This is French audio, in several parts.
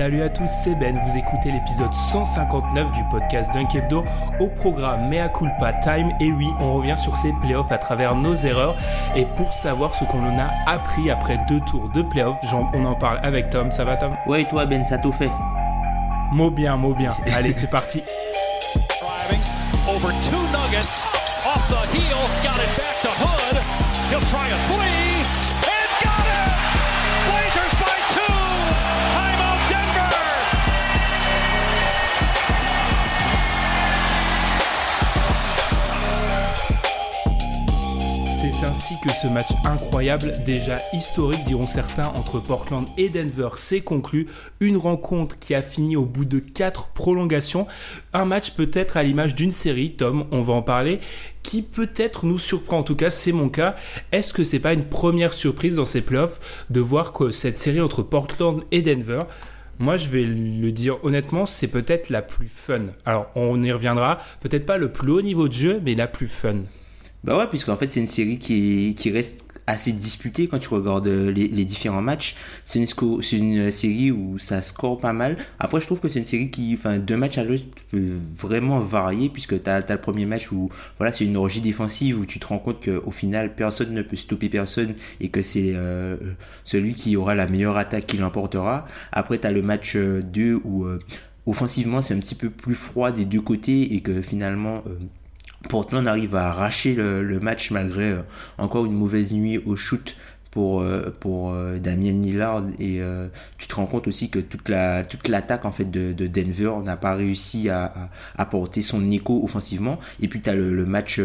Salut à tous, c'est Ben. Vous écoutez l'épisode 159 du podcast Dunk Hebdo au programme Mea Culpa Time. Et oui, on revient sur ces playoffs à travers nos erreurs. Et pour savoir ce qu'on en a appris après deux tours de playoffs, j'en- on en parle avec Tom. Ça va, Tom? Ouais, et toi, Ben, ça tout fait? Mot bien, mot bien. Allez, c'est parti. driving over two nuggets off the heel, got it back to Hood. He'll try a ainsi que ce match incroyable, déjà historique diront certains, entre Portland et Denver s'est conclu. Une rencontre qui a fini au bout de quatre prolongations. Un match peut-être à l'image d'une série, Tom, on va en parler, qui peut-être nous surprend. En tout cas, c'est mon cas. Est-ce que c'est pas une première surprise dans ces playoffs de voir que cette série entre Portland et Denver moi, je vais le dire honnêtement, c'est peut-être la plus fun. Alors, on y reviendra. Peut-être pas le plus haut niveau de jeu, mais la plus fun. Bah ouais, puisqu'en fait, c'est une série qui, qui reste assez disputée quand tu regardes euh, les, les différents matchs. C'est une, une série où ça score pas mal. Après, je trouve que c'est une série qui, enfin, d'un match à l'autre peut vraiment varier, puisque t'as, as le premier match où, voilà, c'est une orgie défensive où tu te rends compte qu'au final, personne ne peut stopper personne et que c'est euh, celui qui aura la meilleure attaque qui l'emportera. Après, t'as le match euh, 2 où, euh, offensivement, c'est un petit peu plus froid des deux côtés et que finalement, euh, Portland arrive à arracher le, match malgré euh, encore une mauvaise nuit au shoot pour euh, pour euh, Damien Lillard. Et tu te rends compte aussi que toute la toute l'attaque en fait de, de Denver n'a pas réussi à, à, porter son écho offensivement. Et puis tu as le, match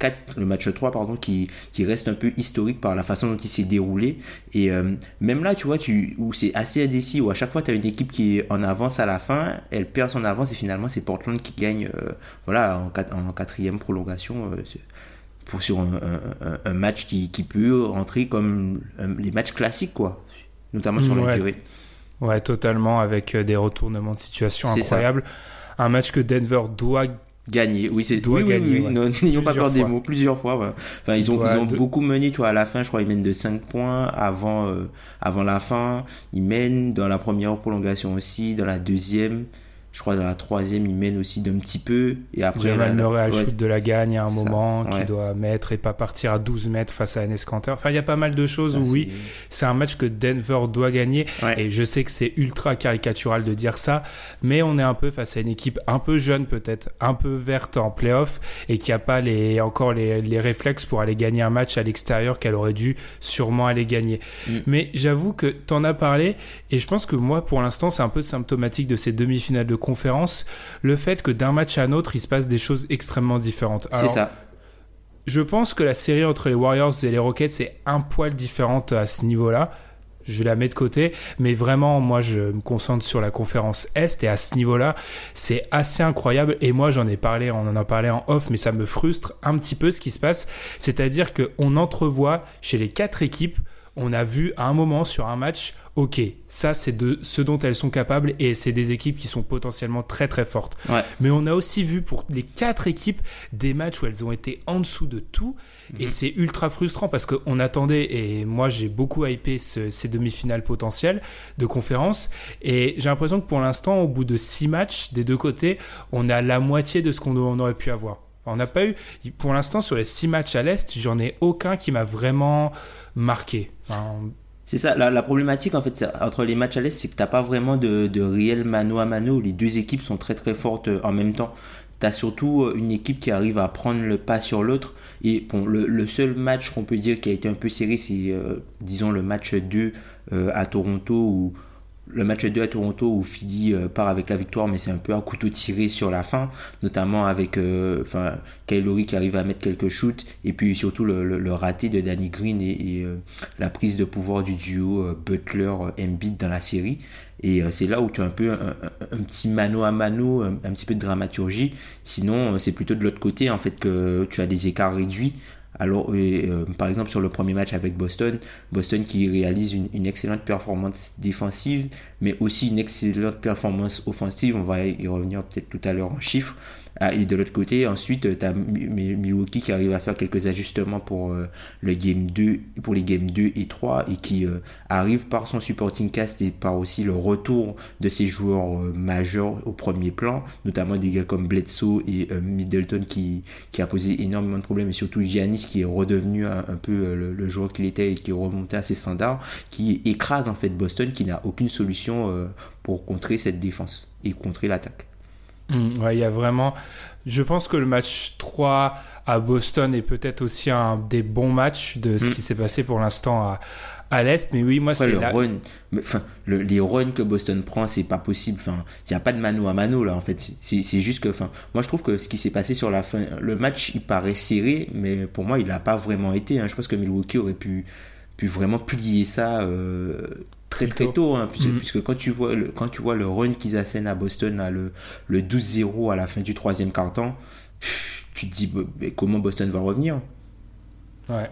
4, le match 3 pardon qui qui reste un peu historique par la façon dont il s'est déroulé et euh, même là tu vois tu où c'est assez indécis où à chaque fois tu as une équipe qui est en avance à la fin elle perd son avance et finalement c'est Portland qui gagne euh, voilà en, quat- en quatrième prolongation euh, pour sur un, un- un- un match qui, qui peut rentrer comme les matchs classiques quoi notamment sur la Ouais. durée Ouais, totalement, avec des retournements de situation ça. incroyables. Un match que Denver doit. Gagner. Oui c'est oui, oui, oui, ouais. non, n'ayons pas peur des mots plusieurs fois ouais. enfin ils ont ils ont de- beaucoup mené tu vois à la fin je crois ils mènent de 5 points avant euh, avant la fin. Ils mènent dans la première prolongation aussi dans la deuxième je crois dans la troisième ils mènent aussi d'un petit peu et après Jamal ouais, shoot de la gagne à un Ça, moment, qui doit mettre et pas partir à 12 mètres face à Enes Kanter. Enfin, il y a pas mal de choses où, oui, c'est- c'est un match que Denver doit gagner. Ouais. Et je sais que c'est ultra caricatural de dire ça, mais on est un peu face à une équipe un peu jeune peut-être, un peu verte en playoff et qui a pas les, encore les, les réflexes pour aller gagner un match à l'extérieur qu'elle aurait dû sûrement aller gagner. Mm. Mais j'avoue que t'en as parlé et je pense que moi pour l'instant c'est un peu symptomatique de ces demi-finales de conférence, le fait que d'un match à un autre il se passe des choses extrêmement différentes. c'est ça je pense que la série entre les Warriors et les Rockets est un poil différente à ce niveau-là. Je la mets de côté, mais vraiment, moi, je me concentre sur la conférence Est et à ce niveau-là, c'est assez incroyable. Et moi, j'en ai parlé, on en a parlé en off, mais ça me frustre un petit peu ce qui se passe. C'est-à-dire qu'on entrevoit chez les quatre équipes, on a vu à un moment sur un match, ok, ça c'est de ce dont elles sont capables et c'est des équipes qui sont potentiellement très très fortes. ouais Mais on a aussi vu pour les quatre équipes des matchs où elles ont été en dessous de tout. Et c'est ultra frustrant parce qu'on attendait, et moi j'ai beaucoup hypé ce- ces demi-finales potentielles de conférence. Et j'ai l'impression que pour l'instant, au bout de six matchs des deux côtés, on a la moitié de ce qu'on on aurait pu avoir. On n'a pas eu, pour l'instant, sur les six matchs à l'Est, j'en ai aucun qui m'a vraiment marqué. C'est ça, la, problématique en fait entre les matchs à l'Est, c'est que t'as pas vraiment de, réel mano à mano. Les deux équipes sont très très fortes euh, en même temps. T'as surtout euh, une équipe qui arrive à prendre le pas sur l'autre. Et bon, le, seul match qu'on peut dire qui a été un peu serré, c'est euh, disons le match 2 euh, à Toronto où le match 2 à Toronto où Philly euh, part avec la victoire, mais c'est un peu un couteau tiré sur la fin, notamment avec euh, enfin qui arrive à mettre quelques shoots, et puis surtout le, le, raté de Danny Green et, euh, la prise de pouvoir du duo Butler-Embiid dans la série. Et c'est là où tu as un peu un, petit mano à mano, un, petit peu de dramaturgie. Sinon, c'est plutôt de l'autre côté en fait que tu as des écarts réduits alors, euh, par exemple, sur le premier match avec Boston, Boston qui réalise une, excellente performance défensive, mais aussi une excellente performance offensive. On va y revenir peut-être tout à l'heure en chiffres. Ah, et de l'autre côté, ensuite, tu as Milwaukee qui arrive à faire quelques ajustements pour, euh, le game 2, pour les games 2 et 3 et qui euh, arrive par son supporting cast et par aussi le retour de ses joueurs euh, majeurs au premier plan, notamment des gars comme Bledsoe et Middleton qui, qui a posé énormément de problèmes et surtout Giannis qui est redevenu un, peu le, joueur qu'il était et qui est remonté à ses standards, qui écrase en fait Boston qui n'a aucune solution pour contrer cette défense et contrer l'attaque. Mm, ouais, il y a vraiment. Je pense que le match 3 à Boston est peut-être aussi un des bons matchs de ce mm. qui s'est passé pour l'instant à, à l'Est. Mais oui, moi, c'est. Le run, enfin, les runs que Boston prend, c'est pas possible. Enfin, il n'y a pas de mano à mano, là, en fait. C'est juste que, enfin, moi, je trouve que ce qui s'est passé sur la fin, le match, il paraît serré, mais pour moi, il n'a pas vraiment été. Hein. Je pense que Milwaukee aurait pu, pu vraiment plier ça. Euh, très très tôt, hein, mm. puisque, quand tu vois le, quand tu vois le run qu'ils assènent à Boston, le, le 12-0 à la fin du troisième quart-temps, tu te dis comment Boston va revenir? Ouais.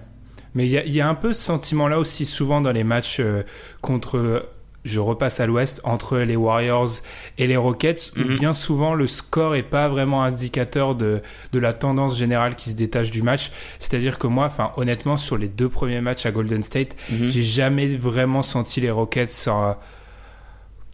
Mais il y, y, a un peu ce sentiment-là aussi souvent dans les matchs euh, contre je repasse à l'ouest, entre les Warriors et les Rockets, où mhm. bien souvent le score est pas vraiment indicateur de, de la tendance générale qui se détache du match. C'est-à-dire que moi, enfin, honnêtement, sur les deux premiers matchs à Golden State, mhm. j'ai jamais vraiment senti les Rockets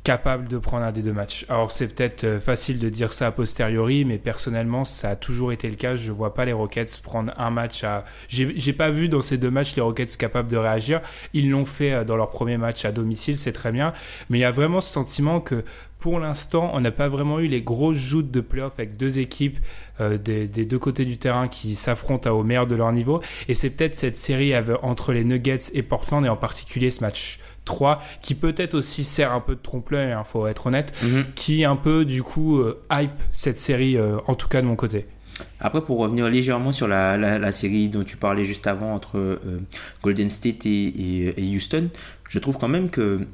capable de prendre un des deux matchs. Alors c'est peut-être euh, facile de dire ça a posteriori, mais personnellement ça a toujours été le cas. Je vois pas les Rockets prendre un match à. J'ai pas vu dans ces deux matchs les Rockets capables de réagir. Ils l'ont fait euh, dans leur premier match à domicile, c'est très bien, mais il y a vraiment ce sentiment que pour l'instant, on n'a pas vraiment eu les grosses joutes de playoffs avec deux équipes euh, des, deux côtés du terrain qui s'affrontent au meilleur de leur niveau. Et c'est peut-être cette série entre les Nuggets et Portland, et en particulier ce match 3, qui peut-être aussi sert un peu de trompe-l'œil, il hein, faut être honnête, mhm. qui un peu du coup euh, hype cette série, euh, en tout cas de mon côté. Après, pour revenir légèrement sur la, série dont tu parlais juste avant entre Golden State et, et, Houston, je trouve quand même que,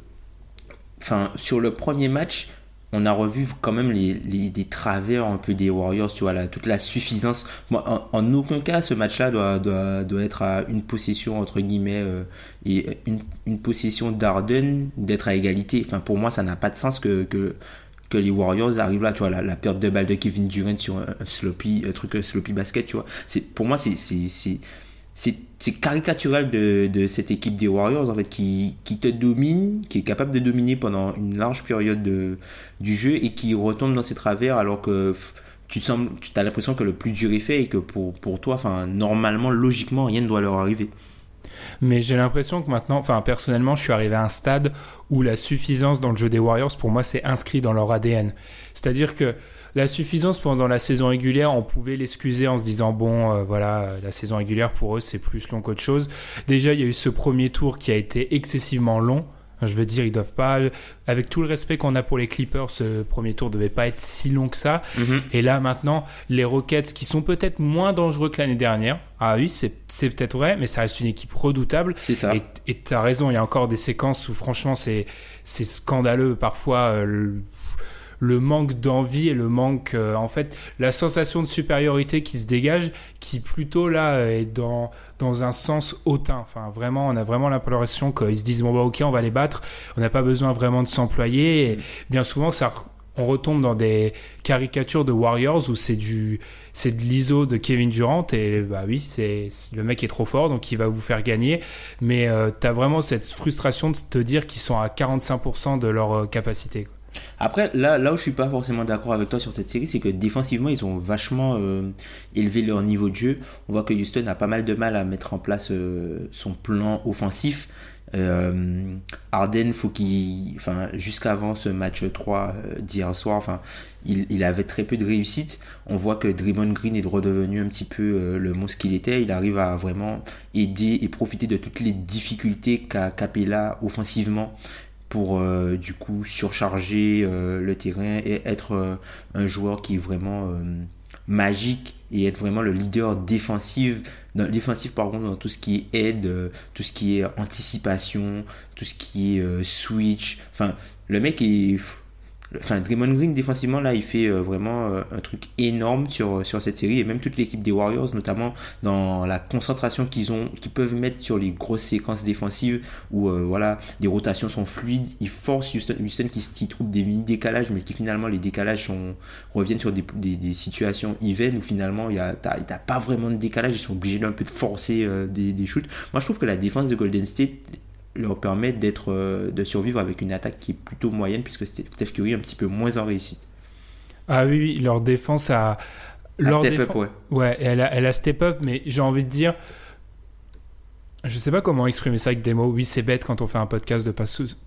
enfin, sur le premier match, on a revu quand même les, les, travers un peu des Warriors, tu vois, la, toute la suffisance. Moi, en, aucun cas, ce match-là doit, doit, doit, être à une possession, entre guillemets, euh, et une, une possession d'Arden, d'être à égalité. Enfin, pour moi, ça n'a pas de sens que, que, que, les Warriors arrivent là, tu vois, la, la perte de balle de Kevin Durant sur un, sloppy, un truc sloppy basket, tu vois. Pour moi, c'est c'est caricatural de, de, cette équipe des Warriors en fait qui, qui, te domine, qui est capable de dominer pendant une large période de, du jeu et qui retombe dans ses travers alors que tu tu as l'impression que le plus dur est fait et que pour, pour toi, enfin normalement, logiquement, rien ne doit leur arriver. Mais j'ai l'impression que maintenant, enfin personnellement, je suis arrivé à un stade où la suffisance dans le jeu des Warriors, pour moi, c'est inscrit dans leur ADN. C'est-à-dire que la suffisance pendant la saison régulière, on pouvait l'excuser en se disant bon, euh, voilà, la saison régulière pour eux c'est plus long qu'autre chose. Déjà, il y a eu ce premier tour qui a été excessivement long. Je veux dire, ils doivent pas, avec tout le respect qu'on a pour les Clippers, ce premier tour devait pas être si long que ça. Mhm. Et là, maintenant, les Rockets, qui sont peut-être moins dangereux que l'année dernière. Ah oui, c'est peut-être vrai, mais ça reste une équipe redoutable. C'est ça. Et tu as raison, il y a encore des séquences où, franchement, c'est scandaleux parfois. Euh, le manque d'envie et le manque, euh, en fait, la sensation de supériorité qui se dégage, qui plutôt là est dans, dans un sens hautain. Enfin, vraiment, on a vraiment l'impression qu'ils se disent, bon, bah, ok, on va les battre, on n'a pas besoin vraiment de s'employer. Et bien souvent, ça, on retombe dans des caricatures de Warriors où c'est du c'est de l'ISO de Kevin Durant et bah oui c'est le mec est trop fort donc il va vous faire gagner mais euh, tu as vraiment cette frustration de te dire qu'ils sont à 45% de leur euh, capacité après, là, là où je suis pas forcément d'accord avec toi sur cette série, c'est que défensivement, ils ont vachement euh, élevé leur niveau de jeu. On voit que Houston a pas mal de mal à mettre en place euh, son plan offensif. Euh, Arden, faut qu'il, enfin, jusqu'avant ce match 3 euh, d'hier soir, enfin, il, avait très peu de réussite. On voit que Draymond Green est redevenu un petit peu le monstre qu'il était. Il arrive à vraiment aider et profiter de toutes les difficultés qu'a Capella offensivement pour du coup surcharger le terrain et être un joueur qui est vraiment magique et être vraiment le leader défensif dans, défensif par contre dans tout ce qui est aide tout ce qui est anticipation tout ce qui est switch. Enfin le mec est Enfin, Draymond Green, défensivement, là, il fait euh, vraiment euh, un truc énorme sur, sur cette série. Et même toute l'équipe des Warriors, notamment dans la concentration qu'ils ont, qu'ils peuvent mettre sur les grosses séquences défensives où, euh, voilà, les rotations sont fluides. Ils forcent Houston, Houston qui, qui trouve des décalages, mais qui finalement, les décalages reviennent sur des, situations even où finalement, il y a, t'as, pas vraiment de décalage. Ils sont obligés d'un peu de forcer des, des shoots. Moi, je trouve que la défense de Golden State leur permet d'être, euh, de survivre avec une attaque qui est plutôt moyenne, puisque Steph Curry est un petit peu moins en réussite. Ah oui, oui leur défense a. Leur step up, ouais. Ouais, elle a, elle a step up, mais j'ai envie de dire. Je sais pas comment exprimer ça avec des mots. Oui, c'est bête quand on fait un podcast de pas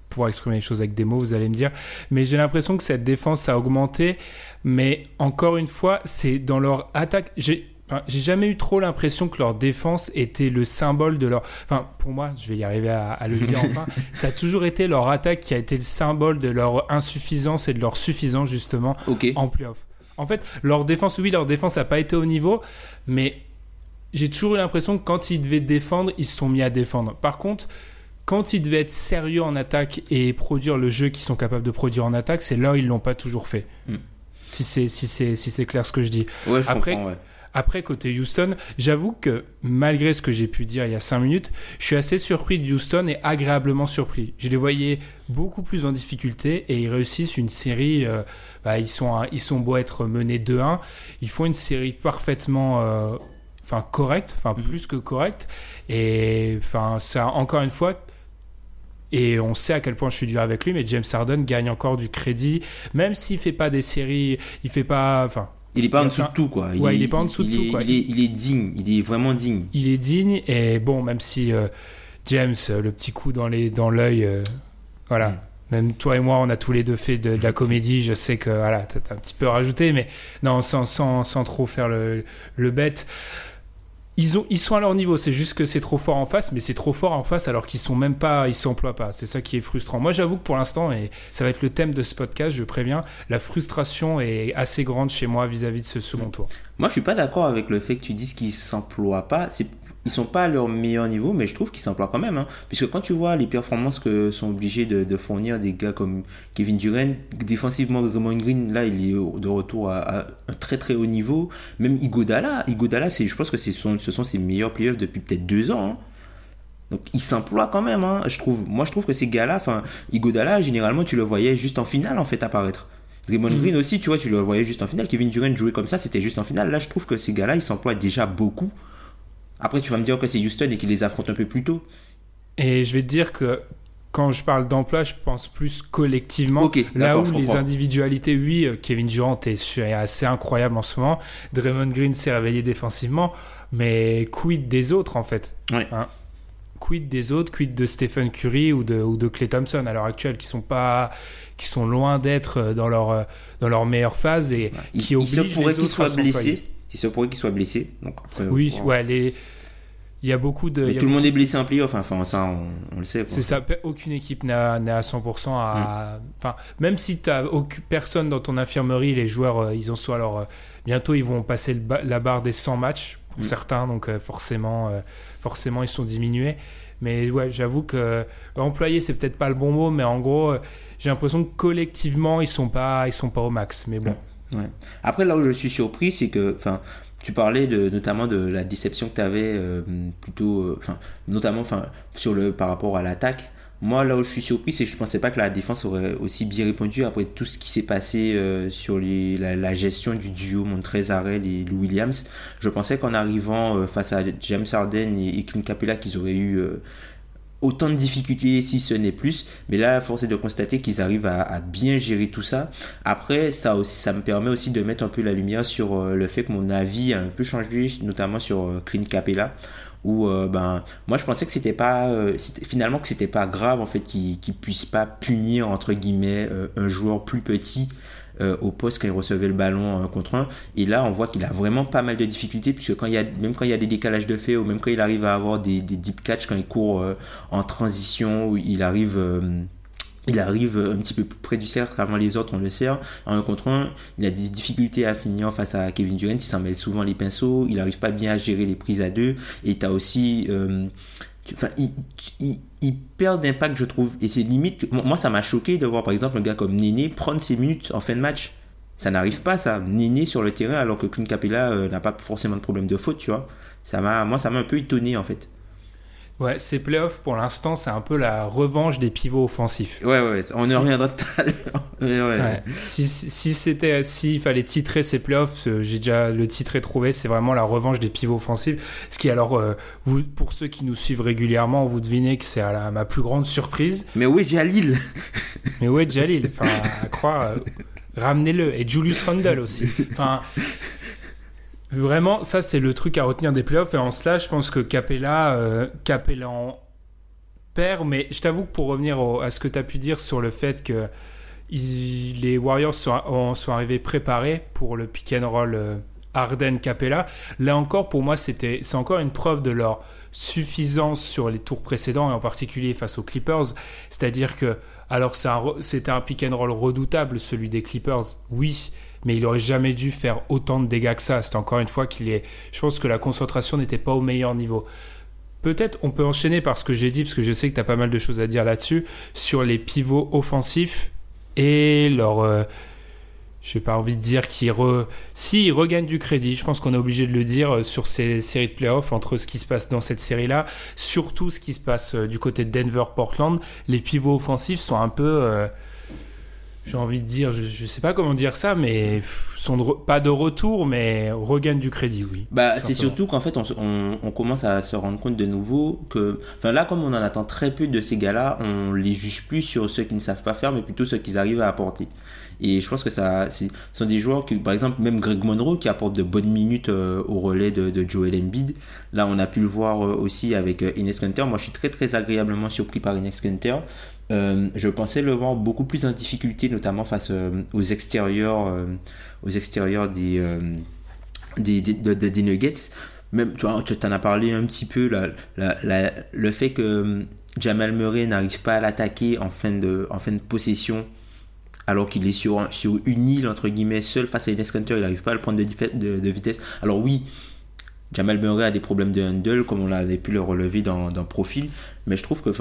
pouvoir exprimer les choses avec des mots, vous allez me dire. Mais j'ai l'impression que cette défense a augmenté. Mais encore une fois, c'est dans leur attaque. J'ai j'ai jamais eu trop l'impression que leur défense était le symbole de leur. Enfin, pour moi, je vais y arriver à, le dire enfin. ça a toujours été leur attaque qui a été le symbole de leur insuffisance et de leur suffisance justement en playoff. En fait, leur défense, oui, leur défense n'a pas été au niveau, mais j'ai toujours eu l'impression que quand ils devaient défendre, ils se sont mis à défendre. Par contre, quand ils devaient être sérieux en attaque et produire le jeu qu'ils sont capables de produire en attaque, c'est là où ils l'ont pas toujours fait. Hmm. Si c'est si c'est si c'est clair ce que je dis. Ouais, je Après, comprends, ouais. Après, côté Houston, j'avoue que malgré ce que j'ai pu dire il y a 5 minutes, je suis assez surpris de Houston et agréablement surpris. Je les voyais beaucoup plus en difficulté et ils réussissent une série. Euh, bah, ils, sont, ils sont être menés 2-1. Ils font une série parfaitement. Euh, enfin, correcte, enfin, mhm. plus que correcte. Et enfin, ça, encore une fois, et on sait à quel point je suis dur avec lui, mais James Harden gagne encore du crédit, même s'il fait pas des séries, il fait pas, enfin, il est pas en dessous de tout, quoi. Il est, il est pas en dessous de tout, quoi. Il est, il est, digne, il est vraiment digne. Il est digne, et bon, même si euh, James, euh, le petit coup dans l'œil, dans euh, voilà. Mm. Même toi et moi, on a tous les deux fait de, la comédie. Je sais que voilà, t'as un petit peu rajouté, mais non, sans, sans, sans trop faire le, le bête ils, ont, ils sont à leur niveau, c'est juste que c'est trop fort en face, mais c'est trop fort en face alors qu'ils sont même pas, ils s'emploient pas. C'est ça qui est frustrant. Moi, j'avoue que pour l'instant, et ça va être le thème de ce podcast, je préviens, la frustration est assez grande chez moi vis-à-vis de ce second tour. Moi, je suis pas d'accord avec le fait que tu dises qu'ils s'emploient pas. Ils sont pas à leur meilleur niveau, mais je trouve qu'ils s'emploient quand même. Hein. Puisque quand tu vois les performances que sont obligés de, fournir des gars comme Kevin Durant, défensivement, Raymond Green, là, il est de retour à, un très très haut niveau. Même Igodala, Igodala, c'est, je pense que ce sont, ce sont ses meilleurs playoffs depuis peut-être deux ans. Hein. Donc ils s'emploient quand même. Hein. Je trouve, moi, je trouve que ces gars-là, enfin, Igodala, généralement, tu le voyais juste en finale en fait apparaître. Draymond mm. Green aussi, tu vois, tu le voyais juste en finale. Kevin Durant jouait comme ça, c'était juste en finale. Là, je trouve que ces gars-là, ils s'emploient déjà beaucoup. Après, tu vas me dire que c'est Houston et qu'il les affronte un peu plus tôt. Et je vais te dire que quand je parle d'emploi, je pense plus collectivement. là où les individualités, oui, euh, Kevin Durant est, assez incroyable en ce moment. Draymond Green s'est réveillé défensivement, mais quid des autres en fait? Hein? Quid des autres Quid de Stephen Curry ou de, ou de Clay Thompson à l'heure actuelle qui sont pas qui sont loin d'être euh, dans leur euh, dans leur meilleure phase et qui obligent il se pourrait qu'ils soient blessés. Il se pourrait qu'ils soient blessés. Donc oui, ouais, les il y a beaucoup de. tout le monde est blessé en playoff, enfin ça on, le sait. C'est ça, aucune équipe n'est à, 100% à. Mm. Enfin, même si tu n'as personne dans ton infirmerie, les joueurs, euh, ils ont soit alors. Euh, bientôt ils vont passer la barre des 100 matchs pour mm. certains, donc euh, forcément, forcément ils sont diminués. Mais ouais, j'avoue que employé c'est peut-être pas le bon mot, mais en gros, j'ai l'impression que collectivement ils sont pas, ils sont pas au max. Mais bon. Ouais. Après là où je suis surpris, c'est que, enfin, tu parlais de, notamment de la déception que tu avais euh, plutôt, euh, enfin, notamment enfin, sur le, par rapport à l'attaque. Moi, là où je suis surpris, c'est que je pensais pas que la défense aurait aussi bien répondu après tout ce qui s'est passé euh, sur les, la, gestion du duo Montrezarel et Lou Williams. Je pensais qu'en arrivant face à James Harden et, Clint Capella, qu'ils auraient eu autant de difficultés si ce n'est plus. Mais là, force est de constater qu'ils arrivent à, bien gérer tout ça. Après, ça, aussi, ça me permet aussi de mettre un peu la lumière sur euh, le fait que mon avis a un peu changé, notamment sur euh, Clint Capella. Où euh, ben moi je pensais que c'était pas finalement que c'était pas grave en fait qu'il qu puisse pas punir entre guillemets un joueur plus petit euh, au poste quand il recevait le ballon euh, contre un. Et là, on voit qu'il a vraiment pas mal de difficultés, puisque quand il y a, même quand il y a des décalages de fait, ou même quand il arrive à avoir des, deep catch, quand il court euh, en transition, où il arrive il arrive un petit peu près du cercle avant les autres, on le sert. En un contre un, il a des difficultés à finir face à Kevin Durant, il s'en mêle souvent les pinceaux, il n'arrive pas bien à gérer les prises à deux. Et tu aussi... enfin, perd d'impact, je trouve. Et c'est limite... Moi, ça m'a choqué de voir, par exemple, un gars comme Néné prendre ses minutes en fin de match. Ça n'arrive pas, ça. Néné sur le terrain, alors que Clint Capella euh, n'a pas forcément de problème de faute, tu vois. Ça m'a, moi, ça m'a un peu étonné, en fait. Ouais, ces playoffs, pour l'instant, c'est un peu la revanche des pivots offensifs. Ouais, ouais, on y reviendra tout à l'heure. Si, si c'était, s'il fallait titrer ces playoffs, euh, j'ai déjà le titre est trouvé, c'est vraiment la revanche des pivots offensifs. Ce qui, alors, euh, vous, pour ceux qui nous suivent régulièrement, vous devinez que c'est à la, ma plus grande surprise. Mais oui, Jalil? Mais ouais, Jalil? Enfin, à croire, euh, ramenez-le. Et Julius Randle aussi. Enfin, Vraiment, ça c'est le truc à retenir des playoffs. Et en cela, je pense que Capella, euh, en perd. Mais je t'avoue que pour revenir à ce que tu as pu dire sur le fait que les Warriors sont, sont, arrivés préparés pour le pick and roll euh, Harden-Capella, là encore, pour moi, c'était, c'est encore une preuve de leur suffisance sur les tours précédents et en particulier face aux Clippers. C'est-à-dire que, alors c'était un pick and roll redoutable, celui des Clippers, oui, mais il aurait jamais dû faire autant de dégâts que ça. C'est encore une fois qu'il est. Je pense que la concentration n'était pas au meilleur niveau. Peut-être on peut enchaîner par ce que j'ai dit, parce que je sais que tu as pas mal de choses à dire là-dessus, sur les pivots offensifs et leur. Euh, je n'ai pas envie de dire qu'ils re... si, regagnent du crédit. Je pense qu'on est obligé de le dire euh, sur ces séries de playoffs, entre ce qui se passe dans cette série-là, surtout ce qui se passe euh, du côté de Denver-Portland. Les pivots offensifs sont un peu j'ai envie de dire, je, ne sais pas comment dire ça, mais sont pas de retour, mais regagnent du crédit, oui. Bah, c'est surtout qu'en fait, on, on, commence à se rendre compte de nouveau que, enfin là, comme on en attend très peu de ces gars-là, on les juge plus sur ceux qui ne savent pas faire, mais plutôt ceux qu'ils arrivent à apporter. Et je pense que ça, ce sont des joueurs qui, par exemple, même Greg Monroe qui apporte de bonnes minutes euh, au relais de, de, Joel Embiid. Là, on a pu le voir euh, aussi avec euh, Ines Kanter. Moi, je suis très très agréablement surpris par Ines Kanter. Euh, je pensais le voir beaucoup plus en difficulté, notamment face euh, aux extérieurs, euh, aux extérieurs des, des, Nuggets. Même, tu vois, as parlé un petit peu, le fait que Jamal Murray n'arrive pas à l'attaquer en, fin de, possession, alors qu'il est sur, sur une île, entre guillemets, seul face à Ines Kanter, il n'arrive pas à le prendre de, vitesse. Alors oui, Jamal Murray a des problèmes de handle, comme on l'avait pu le relever dans, Profil, mais je trouve que,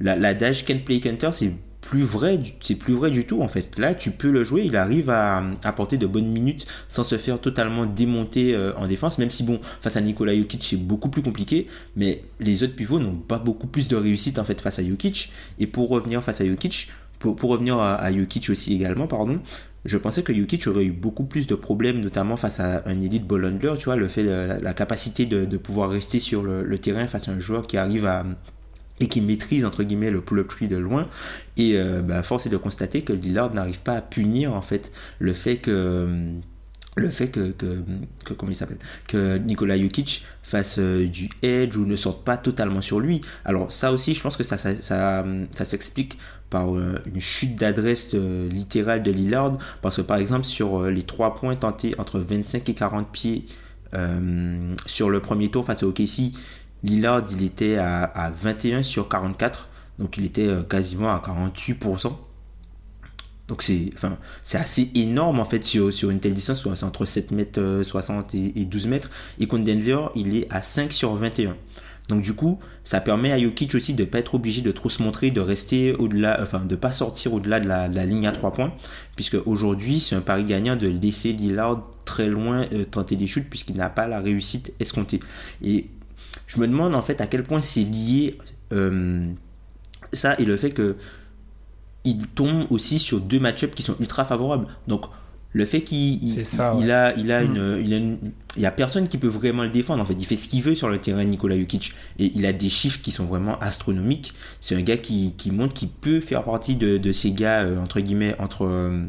l'adage Can Play Counter, c'est plus vrai, c'est plus vrai du tout en fait. Là, tu peux le jouer, il arrive à apporter de bonnes minutes sans se faire totalement démonter euh, en défense, même si bon, face à Nikola Jokic, c'est beaucoup plus compliqué, mais les autres pivots n'ont pas beaucoup plus de réussite en fait face à Jokic. Et pour revenir face à Jokic, pour, revenir à, aussi également, pardon, je pensais que Jokic aurait eu beaucoup plus de problèmes, notamment face à un élite ball handler, tu vois, le fait, la, la capacité de, pouvoir rester sur le terrain face à un joueur qui arrive à et qui maîtrise entre guillemets le pull-up tree de loin. Et euh, bah, force est de constater que Lillard n'arrive pas à punir en fait le fait que le fait que, que, que comment il s'appelle que Nikola Jokic fasse euh, du edge ou ne sorte pas totalement sur lui. Alors ça aussi je pense que ça ça, ça, s'explique par euh, une chute d'adresse littérale de Lillard. Parce que par exemple sur les trois points tentés entre 25 et 40 pieds sur le premier tour face au OKC Lillard, il était à, 21 sur 44. Donc il était euh, quasiment à 48%. Donc c'est assez énorme en fait sur, une telle distance, c'est entre 7 mètres 60 euh, et, 12 mètres. Et contre Denver, il est à 5 sur 21. Donc du coup, ça permet à Jokic aussi de ne pas être obligé de trop se montrer, de rester au-delà, enfin de pas sortir au-delà de la, ligne à 3 points, puisque aujourd'hui c'est un pari gagnant de laisser Lillard très loin euh, tenter des shoots puisqu'il n'a pas la réussite escomptée. Et je me demande en fait à quel point c'est lié euh, ça et le fait que il tombe aussi sur deux match-ups qui sont ultra favorables. Donc le fait qu'il il, a il a une il a il y a personne qui peut vraiment le défendre. En fait il fait ce qu'il veut sur le terrain Nikola Jokic. Et il a des chiffres qui sont vraiment astronomiques. C'est un gars qui, qui montre qu'il peut faire partie de, de ces gars euh, entre guillemets entre euh,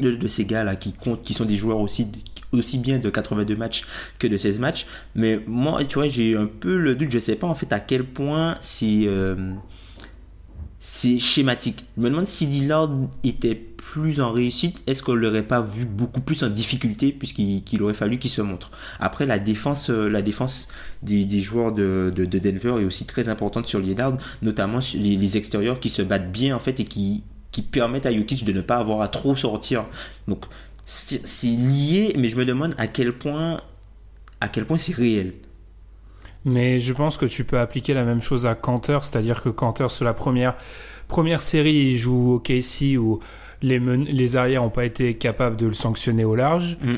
de, de, ces gars là qui comptent qui sont des joueurs aussi aussi bien de 82 matchs que de 16 matchs. Mais moi, tu vois, j'ai un peu le doute, je sais pas en fait à quel point si. Euh, c'est schématique. Je me demande si Lillard était plus en réussite, est-ce qu'on l'aurait pas vu beaucoup plus en difficulté puisqu'il aurait fallu qu'il se montre. Après la défense, euh, la défense des, joueurs de, Denver est aussi très importante sur Lillard, notamment sur les, extérieurs qui se battent bien en fait et qui, qui permettent à Jokic de ne pas avoir à trop sortir. Donc c'est lié, mais je me demande à quel point à quel point c'est réel. Mais je pense que tu peux appliquer la même chose à Cantor, c'est-à-dire que Cantor, sur la première, première série, il joue au KC où les, les arrières n'ont pas été capables de le sanctionner au large. Mm.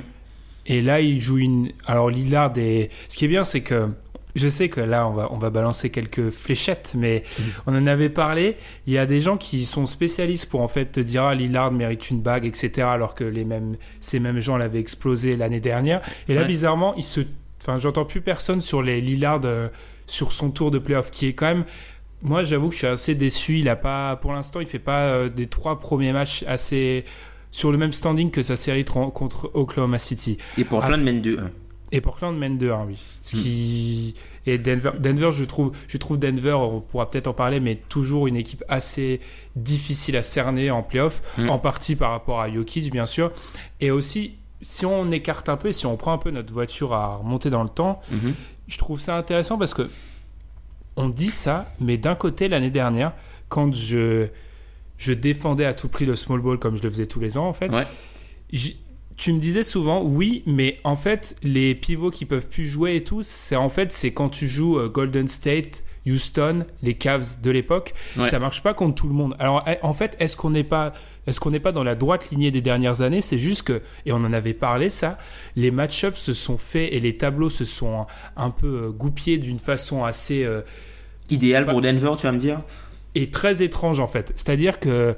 Et là, il joue une. Alors, Lillard, est... ce qui est bien, c'est que je sais que là, on va, on va balancer quelques fléchettes, mais mm. on en avait parlé. Il y a des gens qui sont spécialistes pour en fait te dire ah, Lillard mérite une bague, etc. Alors que les mêmes, ces mêmes gens l'avaient explosé l'année dernière. Et là, bizarrement, il se Enfin, j'entends plus personne sur les Lillard euh, sur son tour de playoff, qui est quand même. Moi, j'avoue que je suis assez déçu. Il a pas, pour l'instant, il fait pas euh, des trois premiers matchs assez sur le même standing que sa série contre Oklahoma City. Et Portland ah. mène 2-1. Et Portland mène 2-1, oui. Ce hmm. qui... Et Denver, Denver, je trouve, je trouve Denver, on pourra peut-être en parler, mais toujours une équipe assez difficile à cerner en playoff, hmm. en partie par rapport à Jokic, bien sûr. Et aussi, si on écarte un peu, si on prend un peu notre voiture à remonter dans le temps, mhm. je trouve ça intéressant parce que on dit ça, mais d'un côté, l'année dernière, quand je, je défendais à tout prix le small ball comme je le faisais tous les ans, en fait, tu me disais souvent, oui, mais en fait, les pivots qui peuvent plus jouer et tout, c'est en fait, c'est quand tu joues euh, Golden State, Houston, les Cavs de l'époque, ça marche pas contre tout le monde. Alors eh, en fait, est-ce qu'on n'est pas est-ce qu'on n'est pas dans la droite lignée des dernières années? C'est juste que, et on en avait parlé ça, les match-ups se sont faits et les tableaux se sont un, peu euh, goupillés d'une façon assez... Euh, Idéal pour Denver, tu vas me dire? Et très étrange en fait. C'est-à-dire que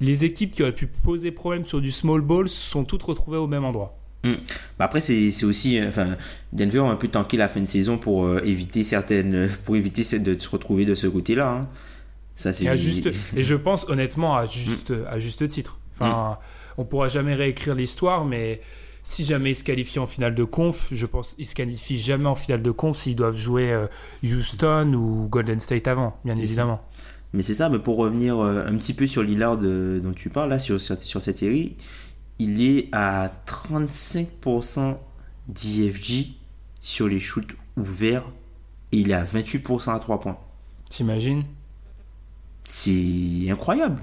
les équipes qui auraient pu poser problème sur du small ball sont toutes retrouvées au même endroit. Hmm. Bah, après c'est aussi euh, enfin Denver a un peu tanké la fin de saison pour euh, éviter certaines pour éviter de se retrouver de ce côté-là. Hein. Ça c'est juste, et je pense honnêtement à juste hmm. à juste titre. Enfin hmm. on pourra jamais réécrire l'histoire mais si jamais ils se qualifient en finale de conf, je pense qu'ils se qualifient jamais en finale de conf s'ils doivent jouer euh, Houston ou Golden State avant, bien évidemment. Mais c'est ça, mais pour revenir un petit peu sur Lillard dont tu parles là, sur, sur cette série, il est à 35% d'IFG sur les shoots ouverts et il est à 28% à 3 points. T'imagines? C'est incroyable.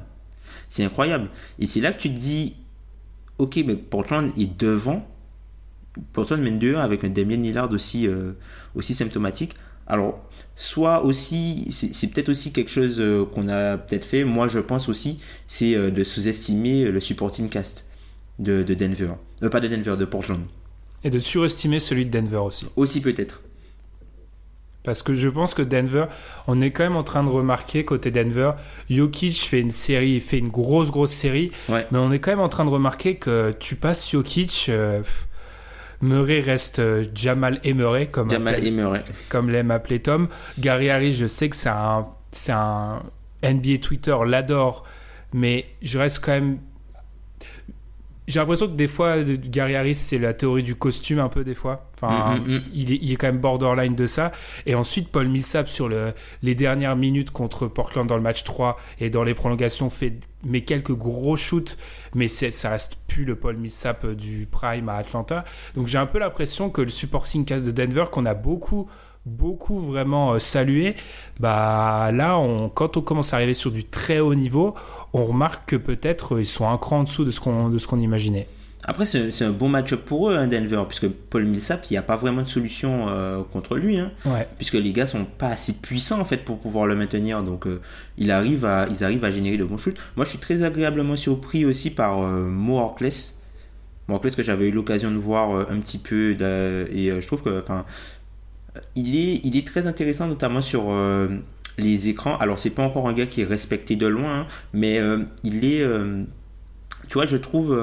C'est incroyable. Et c'est là que tu te dis, ok, mais Portland est devant. Portland mène 2 avec un Damien Lillard aussi, euh, aussi symptomatique. Alors, soit aussi, c'est peut-être aussi quelque chose euh, qu'on a peut-être fait, moi je pense aussi, c'est euh, de sous-estimer le supporting cast de, Denver. Euh, pas de Denver, de Portland. Et de surestimer celui de Denver aussi. Aussi peut-être. Parce que je pense que Denver, on est quand même en train de remarquer côté Denver, Jokic fait une série, fait une grosse grosse série, mais on est quand même en train de remarquer que tu passes Jokic, euh, Murray reste euh, Jamal Emery comme Jamal comme l'aime appeler Tom. Gary Harris, je sais que c'est un c'est un NBA Twitter l'adore, mais je reste quand même j'ai l'impression que des fois, Gary Harris, c'est la théorie du costume un peu des fois. Enfin, mm, mm, mm. Il, est, il, est, quand même borderline de ça. Et ensuite, Paul Millsap sur le, les dernières minutes contre Portland dans le match 3 et dans les prolongations fait mais quelques gros shoots, mais ça reste plus le Paul Millsap du prime à Atlanta. Donc j'ai un peu l'impression que le supporting cast de Denver, qu'on a beaucoup beaucoup vraiment euh, salué, bah là, on, quand on commence à arriver sur du très haut niveau, on remarque que peut-être euh, ils sont un cran en dessous de ce qu'on de ce qu'on imaginait. Après, c'est un bon match pour eux, hein, Denver, puisque Paul Millsap, il n'y a pas vraiment de solution euh, contre lui, hein, puisque les gars sont pas assez puissants en fait pour pouvoir le maintenir. Donc, il arrive à, ils arrivent à générer de bons shoots. Moi, je suis très agréablement surpris aussi par Mo Orcless. Mo que j'avais eu l'occasion de voir un petit peu, et je trouve que, enfin, il est, il est très intéressant, notamment sur euh, les écrans. Alors, c'est pas encore un gars qui est respecté de loin, hein, mais euh, il est. Euh, tu vois, je trouve,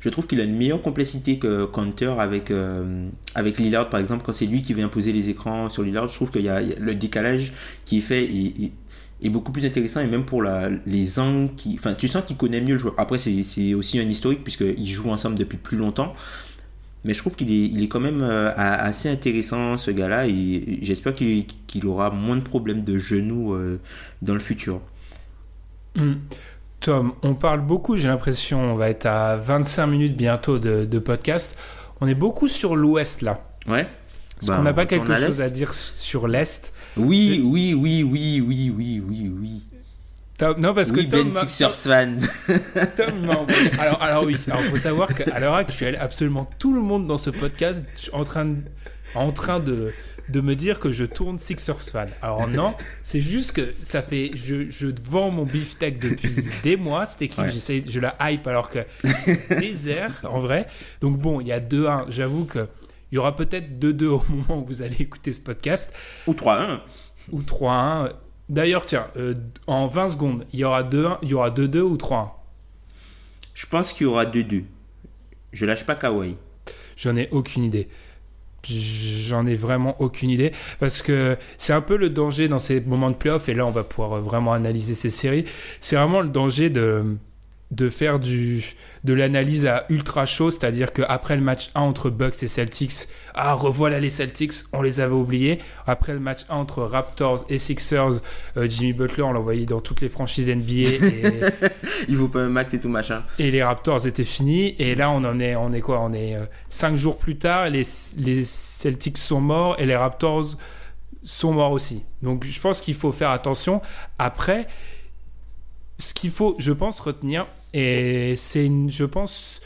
je trouve qu'il a une meilleure complexité que Counter avec, avec Lillard, par exemple, quand c'est lui qui vient poser les écrans sur Lillard. Je trouve qu'il y, a le décalage qui est fait est, beaucoup plus intéressant et même pour la, les angles qui. Enfin, tu sens qu'il connaît mieux le joueur. Après, c'est aussi un historique puisqu'ils jouent ensemble depuis plus longtemps. Mais je trouve qu'il est, il est quand même euh, assez intéressant, ce gars-là, et j'espère qu'il aura moins de problèmes de genoux euh, dans le futur. Hmm. Tom, on parle beaucoup, j'ai l'impression, on va être à 25 minutes bientôt de, de podcast. On est beaucoup sur l'ouest là. Ouais. Est-ce Bah, qu'on n'a pas quelque chose à dire sur l'est? Oui, oui, oui, oui, oui, oui, oui, oui. Tom- Non, parce que oui, Tom Ben Sixers fan. Tom m'a envoyé- Alors, alors oui, alors faut savoir qu'à l'heure actuelle, absolument tout le monde dans ce podcast est en train de, en train de, de me dire que je tourne Sixers fan. Alors non, c'est juste que ça fait, je, je vends mon beefsteak depuis des mois. Cette équipe, Ouais. je la hype alors que désert en vrai. Donc bon, il y a 2-1. J'avoue que il y aura peut-être 2-2 au moment où vous allez écouter ce podcast Ou 3-1. ou 3-1. D'ailleurs, tiens, euh, en 20 secondes, il y aura 2-1, il y aura 2-2 ou 3-1. Je pense qu'il y aura 2-2. Je lâche pas Kawhi. J'en ai aucune idée. J'en ai vraiment aucune idée parce que c'est un peu le danger dans ces moments de playoff et là on va pouvoir vraiment analyser ces séries. C'est vraiment le danger de de faire du de l'analyse à ultra chaud, c'est-à-dire qu'après le match 1 entre Bucks et Celtics, ah revoilà les Celtics, on les avait oubliés. Après le match 1 entre Raptors et Sixers, euh, Jimmy Butler on l'a envoyé dans toutes les franchises NBA et, Il vaut pas un max et tout machin. et les Raptors étaient finis. Et là, on en est, on est quoi? On est euh, cinq jours plus tard. Les, les Celtics sont morts et les Raptors sont morts aussi. Donc, je pense qu'il faut faire attention. Après, ce qu'il faut, je pense, retenir, et c'est une, je pense,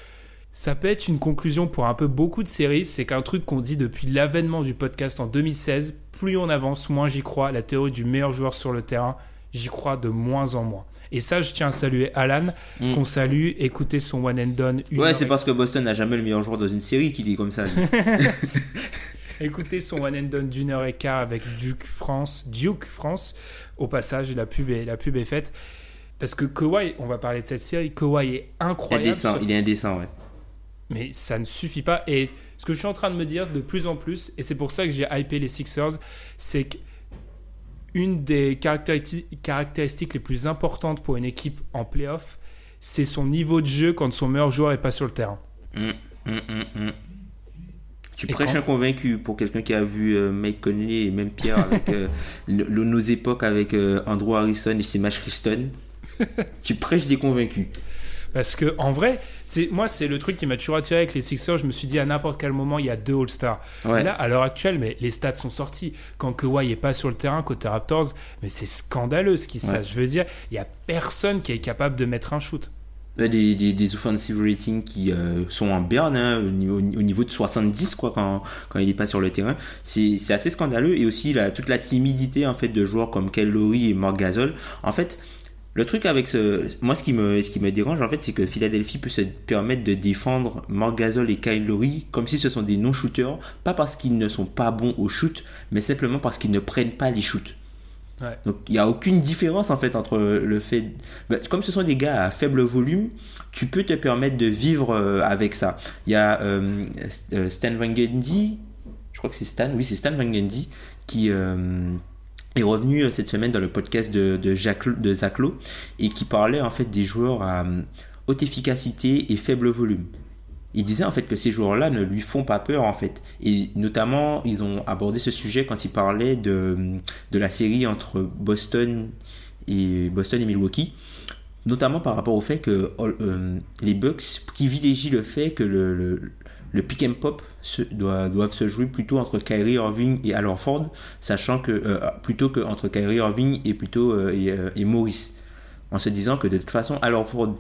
ça peut être une conclusion pour un peu beaucoup de séries, c'est qu'un truc qu'on dit depuis l'avènement du podcast en 2016, plus on avance, moins j'y crois. La théorie du meilleur joueur sur le terrain, j'y crois de moins en moins. Et ça, je tiens à saluer Alan, Mm. qu'on salue, écouter son one and done. Ouais, c'est et- parce que Boston n'a jamais le meilleur joueur dans une série qu'il est comme ça. Écoutez son one and done d'une heure et quart avec Duke France, Duke France. Au passage, la pub est, la pub est faite. Parce que Kawhi, on va parler de cette série, Kawhi est incroyable. indécent, il est indécent, ouais. Mais ça ne suffit pas. Et ce que je suis en train de me dire de plus en plus, et c'est pour ça que j'ai hypé les Sixers, c'est que une des caractéri- caractéristiques les plus importantes pour une équipe en playoff, c'est son niveau de jeu quand son meilleur joueur est pas sur le terrain. Hum, hum, hum. Tu Et prêches quand- un convaincu pour quelqu'un qui a vu euh, Mike Conley et même Pierre avec euh, le- nos époques avec euh, Andrew Harrison et Seamus Christon. tu prêches des convaincus. Parce que en vrai, c'est moi c'est le truc qui m'a toujours attiré avec les Sixers. Je me suis dit à n'importe quel moment il y a deux All-Stars. Ouais. Là, à l'heure actuelle, mais les stats sont sortis. Quand Kawhi est pas sur le terrain côté Raptors, mais c'est scandaleux ce qui se Ouais. passe. Je veux dire, il y a personne qui est capable de mettre un shoot. Des, des, des offensive ratings qui euh, sont en berne hein, au, niveau, au niveau de 70 quoi quand, quand il est pas sur le terrain c'est assez scandaleux et aussi la, toute la timidité en fait de joueurs comme Kel Lowry et Marc Gasol en fait le truc avec ce moi ce qui me ce qui me dérange en fait c'est que Philadelphie peut se permettre de défendre Marc Gasol et Kyle Lowry comme si ce sont des non shooters pas parce qu'ils ne sont pas bons au shoot mais simplement parce qu'ils ne prennent pas les shoots Ouais. donc il n'y a aucune différence en fait entre le fait... bah, comme ce sont des gars à faible volume, tu peux te permettre de vivre euh, avec ça. Il y a euh, euh, Stan Van Gundy, je crois que c'est Stan, oui c'est Stan Van Gundy, qui euh, est revenu euh, cette semaine dans le podcast de, de, de Zach Lowe et qui parlait en fait des joueurs à euh, haute efficacité et faible volume. Il disait en fait que ces joueurs-là ne lui font pas peur en fait. Et notamment, ils ont abordé ce sujet quand ils parlaient de, de la série entre Boston et Boston et Milwaukee. Notamment par rapport au fait que euh, les Bucks privilégient le fait que le, le pick and pop se, doit, doivent se jouer plutôt entre Kyrie Irving et Al Horford, sachant que euh, plutôt que entre Kyrie Irving et plutôt euh, et, euh, et Morris, en se disant que de toute façon Al Horford,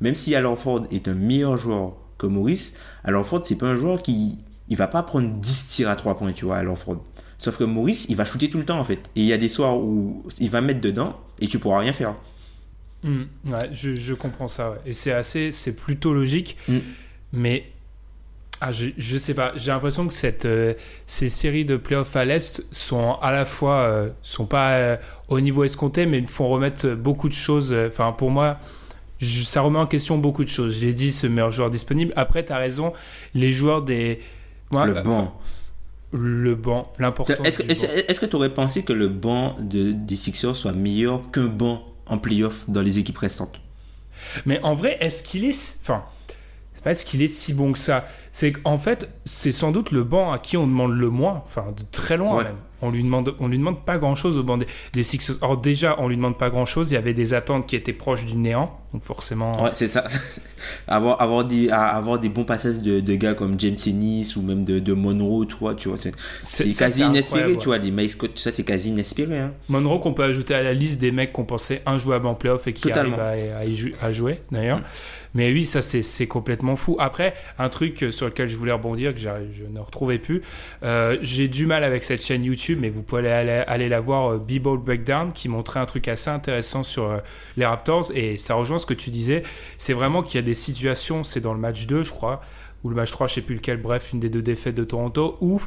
même si Al Horford est un meilleur joueur que Morris, Al Horford c'est pas un joueur qui il va pas prendre 10 tirs à 3 points, tu vois, Al Horford. Sauf que Maurice, il va shooter tout le temps en fait. Et il y a des soirs où il va mettre dedans et tu pourras rien faire. Mm, ouais, je, je comprends ça. ouais. Et c'est assez, c'est plutôt logique. Mm. Mais ah, je, je sais pas. J'ai l'impression que cette, euh, ces séries de playoffs à l'est sont à la fois euh, sont pas euh, au niveau escompté, mais font remettre beaucoup de choses. Enfin, pour moi. je- ça remet en question beaucoup de choses. Je l'ai dit, ce meilleur joueur disponible. Après, tu as raison, les joueurs des. Moi, le euh, banc. Le banc, l'importance. Est-ce que que tu aurais pensé que le banc de, des Sixers soit meilleur qu'un banc en playoff dans les équipes restantes? Mais en vrai, est-ce qu'il est. Enfin, c'est pas est-ce qu'il est si bon que ça? C'est qu'en fait, c'est sans doute le banc à qui on demande le moins, enfin de très loin Ouais. même. On lui demande, on lui demande pas grand chose au banc des, des Sixers. Or déjà, on lui demande pas grand chose. Il y avait des attentes qui étaient proches du néant, donc forcément. Ouais, c'est ça. avoir, avoir, des, avoir des bons passages de, de gars comme James Ennis ou même de, de Monroe, toi, tu vois, c'est quasi inespéré, tu vois. Les Mike Scott, tout ça, c'est quasi inespéré. Hein. Monroe qu'on peut ajouter à la liste des mecs qu'on pensait injouables en playoff et qui Totalement. arrivent à, à jouer d'ailleurs. Mais oui, ça c'est c'est complètement fou. Après, un truc sur lequel je voulais rebondir que je ne retrouvais plus, euh, j'ai du mal avec cette chaîne YouTube, mais vous pouvez aller, aller la voir, euh, B-Ball Breakdown, qui montrait un truc assez intéressant sur euh, les Raptors et ça rejoint ce que tu disais. C'est vraiment qu'il y a des situations, c'est dans le match 2, je crois, ou le match 3, je sais plus lequel, bref, une des deux défaites de Toronto, où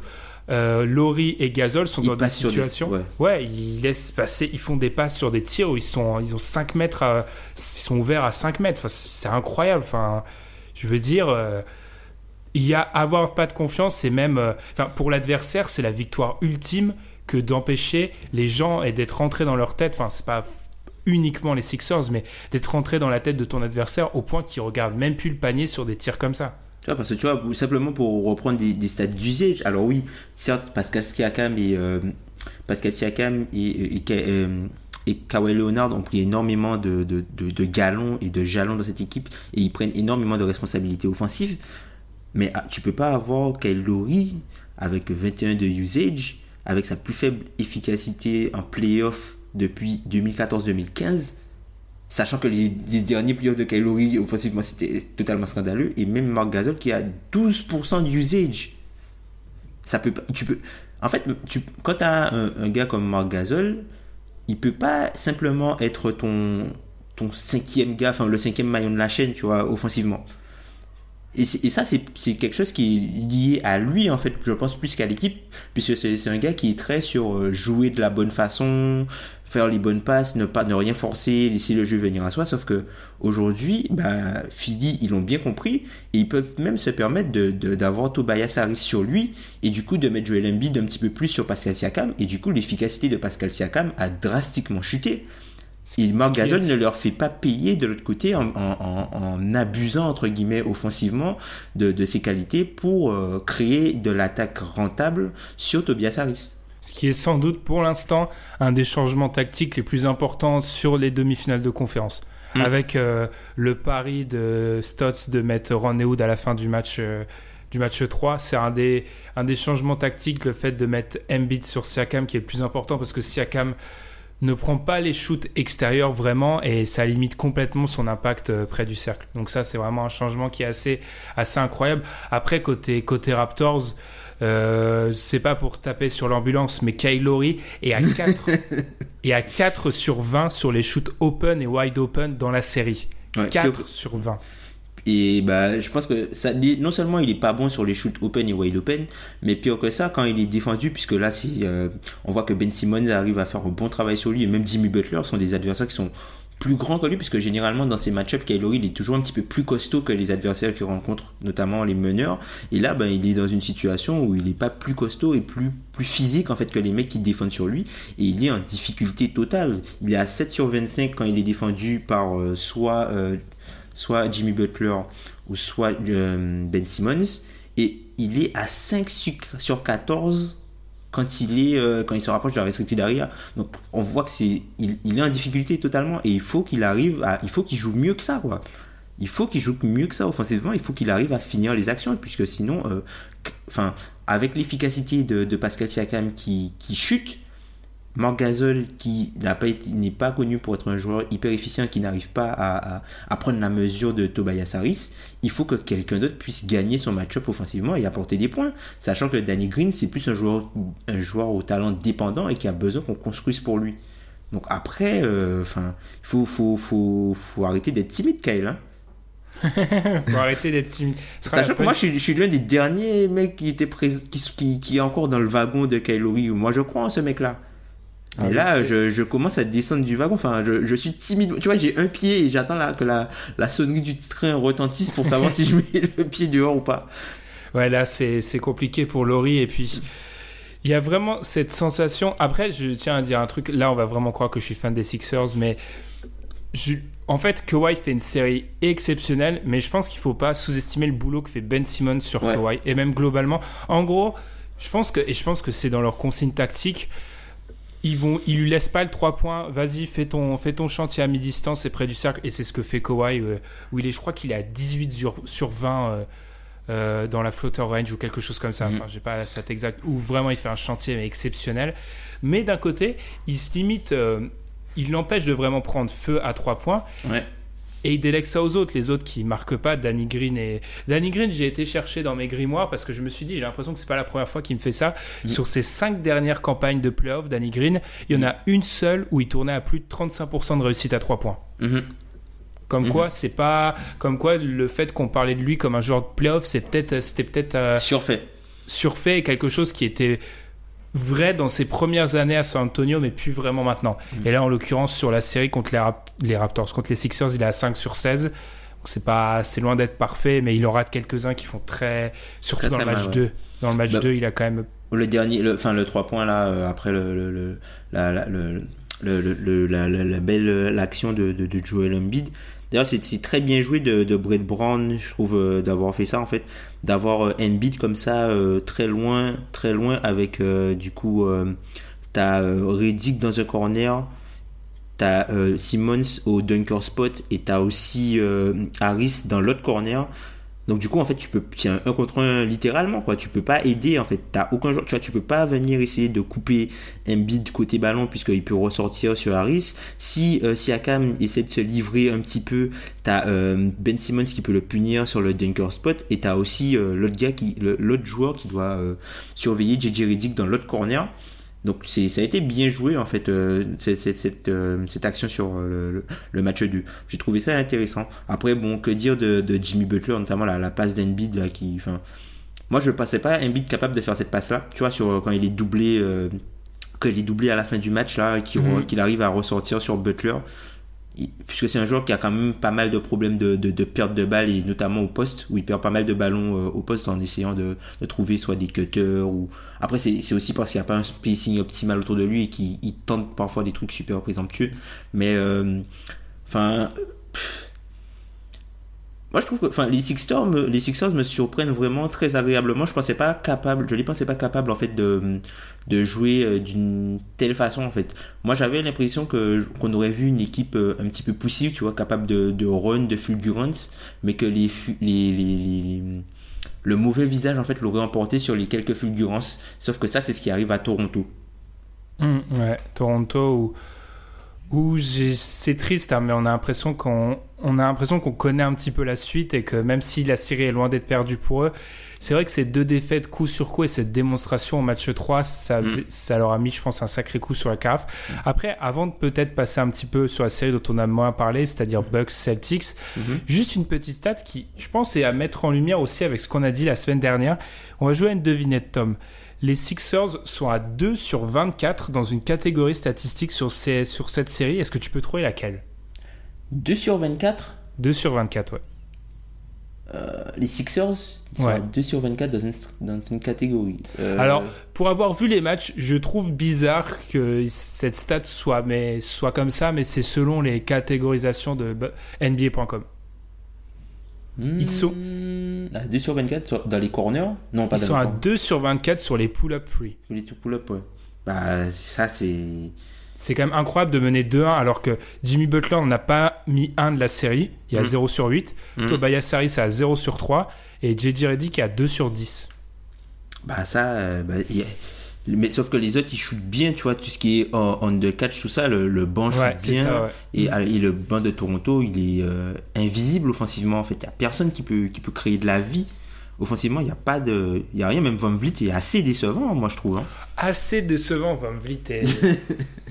euh, Laurie et Gasol sont Ils dans des situations. ouais. Ouais, ils laissent passer, ils font des passes sur des tirs où ils sont, ils ont 5 mètres, à- ils sont ouverts à 5 mètres. Enfin, c'est incroyable. Enfin, je veux dire, euh, il y a avoir pas de confiance, c'est même, euh, enfin, pour l'adversaire, c'est la victoire ultime que d'empêcher les gens et d'être rentrés dans leur tête. Enfin, c'est pas uniquement les Sixers, mais d'être rentré dans la tête de ton adversaire au point qu'il regarde même plus le panier sur des tirs comme ça. Tu vois, parce que tu vois, simplement pour reprendre des, des stats d'usage, alors oui, certes, Pascal Siakam et, euh, Pascal Siakam et, euh, Kawhi Leonard ont pris énormément de, de galons et de jalons dans cette équipe et ils prennent énormément de responsabilités offensives. Mais ah, tu peux pas avoir Kyle Lowry avec 21 de usage, avec sa plus faible efficacité en playoff depuis 2014-2015 Sachant que les, derniers playoffs de Kyle Lowry, offensivement, c'était totalement scandaleux. Et même Marc Gasol qui a 12% d'usage. Ça peut pas. Tu peux. En fait, tu, quand tu as un, un gars comme Marc Gasol, il peut pas simplement être ton, ton cinquième gars, enfin le cinquième maillon de la chaîne, tu vois, offensivement. Et, ça, c'est quelque chose qui est lié à lui, en fait, je pense, plus qu'à l'équipe, puisque c'est un gars qui est très sur euh, jouer de la bonne façon, faire les bonnes passes, ne, pas, ne rien forcer, laisser le jeu venir à soi. Sauf que aujourd'hui, bah, Philly, ils l'ont bien compris, et ils peuvent même se permettre de- de- d'avoir Tobias Harris sur lui, et du coup de mettre Joel Embiid un petit peu plus sur Pascal Siakam, et du coup, l'efficacité de Pascal Siakam a drastiquement chuté. Et Marc Gasol ne leur fait pas payer de l'autre côté en, en- abusant, entre guillemets, offensivement de, de ses qualités pour euh, créer de l'attaque rentable sur Tobias Harris. Ce qui est sans doute pour l'instant un des changements tactiques les plus importants sur les demi-finales de conférence. Mm. Avec euh, le pari de Stotts de mettre Ron Wood à la fin du match, euh, du match 3, c'est un des, un des changements tactiques, le fait de mettre Embiid sur Siakam qui est le plus important parce que Siakam ne prend pas les shoots extérieurs vraiment et ça limite complètement son impact euh, près du cercle. Donc ça c'est vraiment un changement qui est assez, assez incroyable. Après côté, côté Raptors, euh, c'est pas pour taper sur l'ambulance, mais Kyle Lowry est à 4, et à 4 sur 20 sur les shoots open et wide open dans la série. Ouais, 4 pire- sur 20. Et bah, je pense que ça, non seulement il est pas bon sur les shoots open et wide open, mais pire que ça, quand il est défendu, puisque là, si, euh, on voit que Ben Simmons arrive à faire un bon travail sur lui, et même Jimmy Butler sont des adversaires qui sont plus grands que lui, puisque généralement dans ces match-ups, Lowry, il est toujours un petit peu plus costaud que les adversaires qu'il rencontre, notamment les meneurs. Et là, ben, il est dans une situation où il n'est pas plus costaud et plus, plus physique en fait que les mecs qui défendent sur lui. Et il est en difficulté totale. Il est à 7 sur 25 quand il est défendu par euh, soit euh, soit Jimmy Butler ou soit euh, Ben Simmons. Et il est à 5 sur- sur 14 quand il est euh, quand il se rapproche de la restricted area. Donc on voit que c'est il, il est en difficulté totalement et il faut qu'il joue mieux que ça il faut qu'il joue mieux que ça. Offensivement il faut qu'il arrive à finir les actions puisque sinon euh, avec l'efficacité de, Pascal Siakam qui chute Marc Gasol qui n'a pas été- n'est pas connu pour être un joueur hyper efficient qui n'arrive pas à, à- à prendre la mesure de Tobias Harris, il faut que quelqu'un d'autre puisse gagner son match-up offensivement et apporter des points. Sachant que Danny Green, c'est plus un joueur, un joueur au talent dépendant et qui a besoin qu'on construise pour lui. Donc après, euh, il faut, faut, faut, faut arrêter d'être timide, Kyle. hein. Faut arrêter d'être timide. Sachant que moi, je suis, je suis l'un des derniers mecs qui, était qui, qui, qui est encore dans le wagon de Kyle Lowry. Moi, je crois en ce mec-là. Mais Ah, là, mais je, je commence à descendre du wagon. Enfin, je, je suis timide. Tu vois, j'ai un pied et j'attends là, que la, la sonnerie du train retentisse pour savoir si je mets le pied dehors ou pas. Ouais, là, c'est c'est compliqué pour Laurie. Et puis, il y a vraiment cette sensation. Après, je tiens à dire un truc. Là, on va vraiment croire que je suis fan des Sixers, mais je- en fait, Kawhi fait une série exceptionnelle, mais je pense qu'il faut pas sous-estimer le boulot que fait Ben Simmons sur Ouais. Kawhi et même globalement. En gros, je pense que et je pense que c'est dans leur consigne tactique. Ils vont, ils lui laissent pas le 3 points. Vas-y, fais ton, fais ton chantier à mi-distance et près du cercle. Et c'est ce que fait Kawhi, euh, où il est, je crois qu'il est à 18 sur, sur 20 euh, euh, dans la floater range ou quelque chose comme ça. Mhm. Enfin, j'ai pas la stat exacte. Où vraiment il fait un chantier mais exceptionnel. Mais d'un côté, il se limite, euh, il l'empêche de vraiment prendre feu à 3 points. Ouais. Et il délègue ça aux autres, les autres qui marquent pas, Danny Green et Danny Green, j'ai été chercher dans mes grimoires parce que je me suis dit, j'ai l'impression que c'est pas la première fois qu'il me fait ça. Sur ses cinq dernières campagnes de playoff, Danny Green, il y en a une seule où il tournait à plus de 35% de réussite à 3 points. Mhm. Comme quoi, c'est pas comme quoi le fait qu'on parlait de lui comme un joueur de playoff, c'est peut-être c'était peut-être euh, Surfait. surfait quelque chose qui était vrai dans ses premières années à San Antonio, mais plus vraiment maintenant. Mm. Et là, en l'occurrence, sur la série contre les, Rap- les Raptors, contre les Sixers, il est à 5 sur 16. Donc c'est pas, c'est loin d'être parfait, mais il en rate quelques-uns qui font très, surtout Très, dans très le match mal, 2. Dans le match Bah, 2, il a quand même Le dernier, le, enfin le 3 points là, euh, après le, le, le- la, la, le, le, le- le- la, la, la belle euh, l'action de, de, de Joel Embiid. D'ailleurs, c'est très bien joué de, Brett Brown, je trouve, euh, d'avoir fait ça en fait, d'avoir euh, Embiid comme ça euh, très loin, très loin avec euh, du coup, t'as Reddick dans un corner, t'as Simmons au dunker spot et t'as aussi Harris dans l'autre corner. Donc du coup en fait tu peux c'est un 1 contre 1 littéralement quoi, tu peux pas aider en fait, t'as aucun joueur, tu vois, tu peux pas venir essayer de couper un bid côté ballon puisqu'il peut ressortir sur Harris. Si euh, Siakam essaie de se livrer un petit peu, t'as euh, Ben Simmons qui peut le punir sur le dunker spot et t'as aussi euh, l'autre gars qui l'autre joueur qui doit euh, surveiller JJ Redick dans l'autre corner. Donc c'est ça a été bien joué en fait euh, cette, cette, euh, cette action sur euh, le, le, le match 2. J'ai trouvé ça intéressant. Après bon que dire de, de Jimmy Butler notamment la, la passe d'Embiid là qui enfin moi je pensais pas Embiid capable de faire cette passe là. Tu vois sur quand il est doublé euh, quand il est doublé à la fin du match là qu'il Mhm. qu'il arrive à ressortir sur Butler puisque c'est un joueur qui a quand même pas mal de problèmes de, de, perte de balles et notamment au poste où il perd pas mal de ballons euh, au poste en essayant de, de trouver soit des cutters ou après c'est aussi parce qu'il n'y a pas un spacing optimal autour de lui et qu'il il tente parfois des trucs super présomptueux mais euh, enfin moi je trouve que enfin les Sixers me, les me surprennent vraiment très agréablement. Je pensais pas capable je les pensais pas capables en fait de de jouer euh, d'une telle façon en fait. Moi j'avais l'impression que qu'on aurait vu une équipe euh, un petit peu poussive tu vois capable de, de run de fulgurance mais que les, les, le mauvais visage en fait l'aurait emporté sur les quelques fulgurances. Sauf que ça c'est ce qui arrive à Toronto. Hum, ouais, Toronto où, où c'est triste, hein, mais on a l'impression qu'on on a l'impression qu'on connaît un petit peu la suite et que même si la série est loin d'être perdue pour eux, c'est vrai que ces deux défaites coup sur coup et cette démonstration au match 3, ça, faisait- ça leur a mis, je pense, un sacré coup sur la carafe. Après, avant de peut-être passer un petit peu sur la série dont on a moins parlé, c'est-à-dire Bucks Celtics, juste une petite stat qui, je pense, est à mettre en lumière aussi avec ce qu'on a dit la semaine dernière. On va jouer à une devinette, Tom. Les Sixers sont à 2 sur 24 dans une catégorie statistique sur, ces, sur cette série. Est-ce que tu peux trouver laquelle? 2 sur 24 2 sur 24, ouais. euh, les Sixers sont Ouais. à 2 sur 24 dans une, dans une catégorie Euh, Alors, pour avoir vu les matchs, je trouve bizarre que cette stat soit, mais, soit comme ça, mais c'est selon les catégorisations de NBA.com. ils sont- hmm, à 2 sur 24 sur- dans les corners? Non pas Ils dans sont les à corners. 2 sur 24 sur les pull-up free. Sur les pull-up ouais bah ça c'est C'est quand même incroyable de mener 2-1 alors que Jimmy Butler n'en a pas mis un de la série. Il y a Mm. 0 sur 8. Mm. Tobias Harris à 0 sur 3. Et JJ Reddick à 2 sur 10. Bah ça, euh, bah, y a- mais sauf que les autres ils shootent bien, tu vois, tout ce qui est on, on the catch, tout ça, le, le banc Ouais, shoot bien. ça, ouais. Et, ah, et le banc de Toronto, il est euh, invisible offensivement en fait. Il y a personne qui peut, qui peut créer de la vie. Offensivement, il n'y a pas de. Il y a rien, même Van Vliet est assez décevant, moi je trouve. hein. Assez décevant, Van Vliet. est-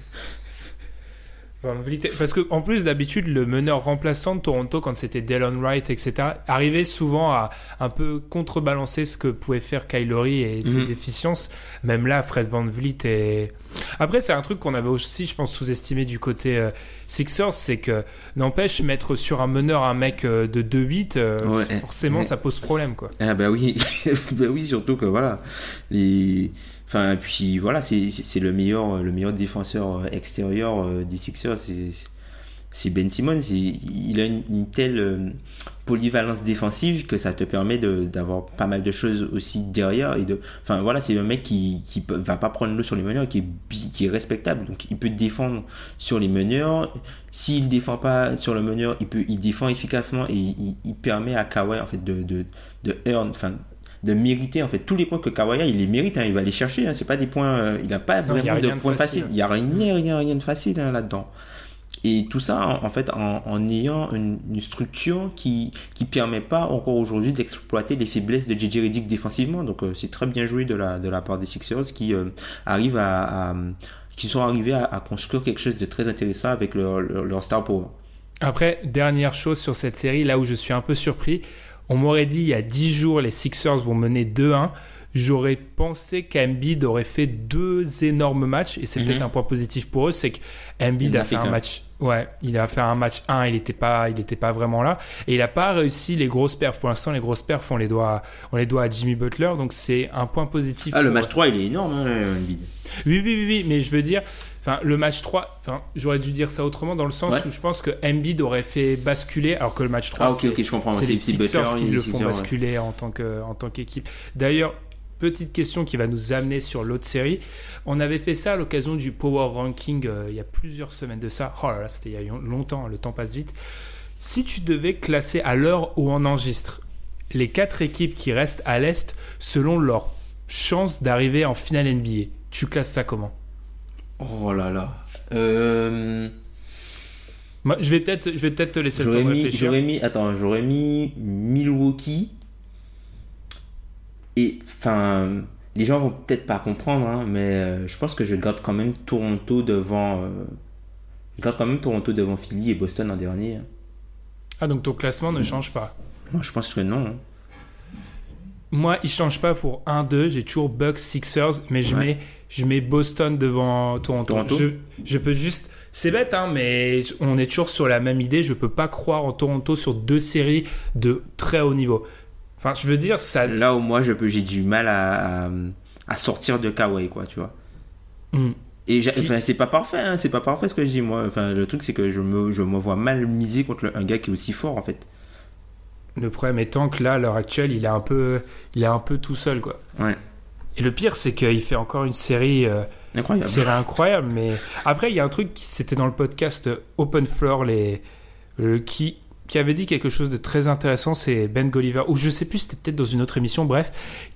Van Vliet est- Parce que en plus d'habitude, le meneur remplaçant de Toronto, quand c'était Delon Wright, etc., arrivait souvent à un peu contrebalancer ce que pouvait faire Kylori et ses Mhm. déficiences. Même là, Fred Van Vliet est. Après, c'est un truc qu'on avait aussi, je pense, sous-estimé du côté euh, Sixers, c'est que n'empêche mettre sur un meneur un mec euh, de 2-8, euh, Ouais. forcément, Ouais. ça pose problème, quoi. Ah bah oui, bah oui, surtout que voilà, les, enfin puis voilà, c'est le meilleur, le meilleur défenseur euh, extérieur euh, des Sixers. c'est- Ben Simmons. Il, a une, telle euh, polyvalence défensive que ça te permet d'avoir pas mal de choses aussi derrière. Et de, enfin voilà, c'est un mec qui, qui va pas prendre l'eau sur les meneurs, qui est, qui est respectable. Donc il peut défendre sur les meneurs. S'il défend pas sur le meneur, il peut, il défend efficacement et il, il permet à Kawhi en fait de, de, de earn, enfin de mériter en fait tous les points que Kawhi a, il les mérite, hein, il va les chercher. Hein, c'est pas des points, euh, il a pas vraiment de points facile. faciles. Il y a rien, rien, rien de facile hein, là-dedans. Et tout ça, en, en fait, en, en ayant une, une structure qui qui permet pas encore aujourd'hui d'exploiter les faiblesses de JJ Redick défensivement. Donc euh, c'est très bien joué de la de la part des Sixers qui euh, arrivent à, à- qui sont arrivés à, à construire quelque chose de très intéressant avec leur, leur, leur star power. Après, dernière chose sur cette série, là où je suis un peu surpris, on m'aurait dit il y a 10 jours les Sixers vont mener 2-1. J'aurais pensé qu'Embiid aurait fait deux énormes matchs et c'est Mhm. peut-être un point positif pour eux, c'est qu'Embiid a fait un match. Ouais, il a fait un match 1, il n'était pas, il était pas vraiment là et il a pas réussi les grosses perfs. Pour l'instant, les grosses perfs on les doit, on les doit à Jimmy Butler, donc c'est un point positif. Ah, le match eux. 3, il est énorme, hein, Embiid. Oui, oui, oui, oui, mais je veux dire, enfin, le match 3, enfin, j'aurais dû dire ça autrement dans le sens Ouais. où je pense que Embiid aurait fait basculer, alors que le match 3, Ah, ok, c'est- ok, je comprends. c'est les Sixers qui le font ouais. basculer en tant que en tant qu'équipe. D'ailleurs, petite question qui va nous amener sur l'autre série. On avait fait ça à l'occasion du Power Ranking euh, il y a plusieurs semaines de ça. Oh là là, c'était il y a longtemps, le temps passe vite. Si tu devais classer à l'heure où on enregistre les quatre équipes qui restent à l'Est selon leur chance d'arriver en finale NBA, tu classes ça comment? Oh là là. Euh, je vais peut-être je vais peut-être te laisser le temps J'aurais de mis, réfléchir. j'aurais mis, attends, j'aurais mis Milwaukee. Et, enfin, les gens vont peut-être pas comprendre, hein, mais euh, je pense que je garde quand même Toronto devant. euh, je garde quand même Toronto devant Philly et Boston en dernier. hein. Ah donc ton classement ne change pas. Moi, je pense que non. hein. Moi, il change pas pour 1-2. J'ai toujours Bucks, Sixers, mais je, Ouais. mets, je mets Boston devant Toronto. Toronto. Je, je peux juste. C'est bête, hein, mais on est toujours sur la même idée. Je peux pas croire en Toronto sur deux séries de très haut niveau. Enfin, je veux dire, ça. Là où moi, je peux, j'ai du mal à, à, à sortir de Kawhi, quoi, tu vois. Hmm. Et j'ai- Qui- enfin, c'est pas parfait, hein, c'est pas parfait ce que je dis, moi. Enfin, le truc, c'est que je me, je me vois mal miser contre le- un gars qui est aussi fort, en fait. Le problème étant que là, à l'heure actuelle, il est un peu, il est un peu tout seul, quoi. Ouais. Et le pire, c'est qu'il fait encore une série. euh, Incroyable. C'est incroyable, mais après, il y a un truc, qui- c'était dans le podcast euh, Open Floor, les, le- qui, qui avait dit quelque chose de très intéressant, c'est Ben Golliver, ou je sais plus, c'était peut-être dans une autre émission, bref.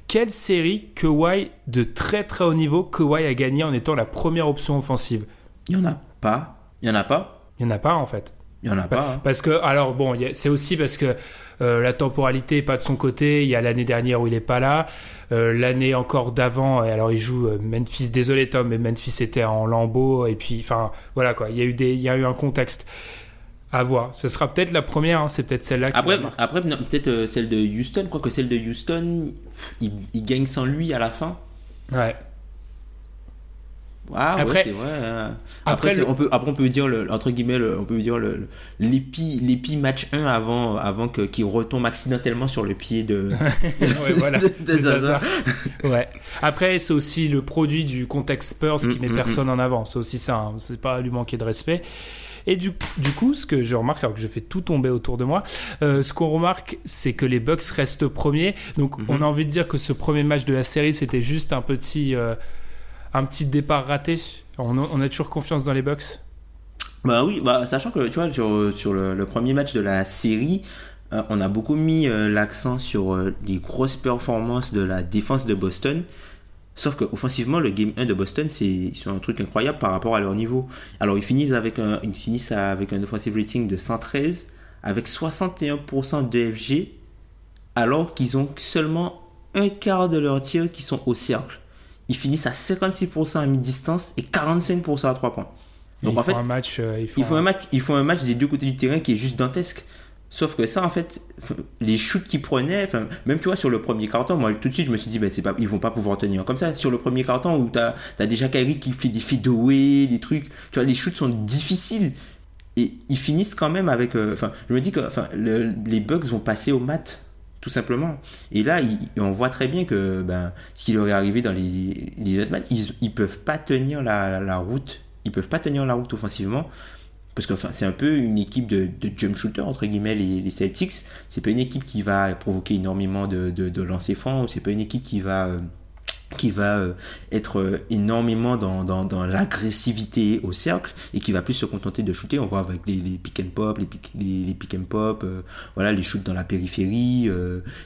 Quelle série Kawhi de très très haut niveau Kawhi a gagné en étant la première option offensive? Il y en a pas. Il y en a pas. Il n'y en a pas en fait. Il y en a pas. hein. Parce que, alors bon, c'est aussi parce que euh, la temporalité est pas de son côté. Il y a l'année dernière où il est pas là, Euh, l'année encore d'avant. et Alors il joue euh, Memphis. Désolé Tom, mais Memphis était en lambeau. Et puis, enfin, voilà quoi. Il y a eu des, il y a eu un contexte à voir. Ce sera peut-être la première. hein, c'est peut-être celle-là Après, après peut-être euh, celle de Houston, quoique celle de Houston, il, il gagne sans lui à la fin. Ouais. Ah, Après- ouais, c'est vrai. hein. après, Après, c'est- le- on, peut, après, on peut dire, le, entre guillemets, le- on peut dire le- l'épi l'épi match 1 avant, avant que- qu'il retombe accidentellement sur le pied de. ouais, voilà. de- de Zaza. Ouais. Après, c'est aussi le produit du contexte Spurs qui Mm, met mm, personne en avant. C'est aussi ça. hein. C'est pas lui manquer de respect. Et du, du coup, ce que je remarque, alors que je fais tout tomber autour de moi, euh, ce qu'on remarque, c'est que les Bucks restent premiers. Donc, Mhm. on a envie de dire que ce premier match de la série, c'était juste un petit, euh, un petit départ raté. On a, toujours confiance dans les Bucks. Bah oui, bah, sachant que tu vois, sur, le, premier match de la série, euh, on a beaucoup mis euh, l'accent sur euh, les grosses performances de la défense de Boston. Sauf que offensivement, le game 1 de Boston, c'est un truc incroyable par rapport à leur niveau. Alors, ils finissent avec un, ils finissent avec un offensive rating de 113, avec 61% de FG, alors qu'ils ont seulement un quart de leurs tirs qui sont au cercle. Ils finissent à 56% à mi-distance et 45% à 3 points. Donc ils en font fait, un match. euh, ils font un- match, il faut un match des deux côtés du terrain qui est juste dantesque. Sauf que ça, en fait, les shoots qu'ils prenaient, enfin, même tu vois, sur le premier carton, moi, tout de suite, je me suis dit, ben, c'est pas, ils vont pas pouvoir tenir comme ça. Sur le premier carton, où t'as, as déjà Kyrie qui fait des fadeaways, des trucs, tu vois, les shoots sont difficiles. Et ils finissent quand même avec, euh, enfin, je me dis que, le- les Bucks vont passer au mat, tout simplement. Et là, on voit très bien que, ben, ce qui leur est arrivé dans les, autres matchs, ils, ils peuvent pas tenir la, route, ils peuvent pas tenir la route offensivement parce que c'est un peu une équipe de, de jump shooter entre guillemets les, les Celtics. C'est pas une équipe qui va provoquer énormément de, de, de lancers francs. C'est pas une équipe qui va euh, qui va euh, être euh, énormément dans, dans, l'agressivité au cercle et qui va plus se contenter de shooter. On voit avec les, pick and pop, les pick, les, pick and pop, euh, voilà, les shoots dans la périphérie,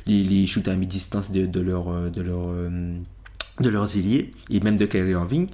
les, shoots à mi-distance de, de leur, de leur, de leurs ailiers et même de Kyrie Irving.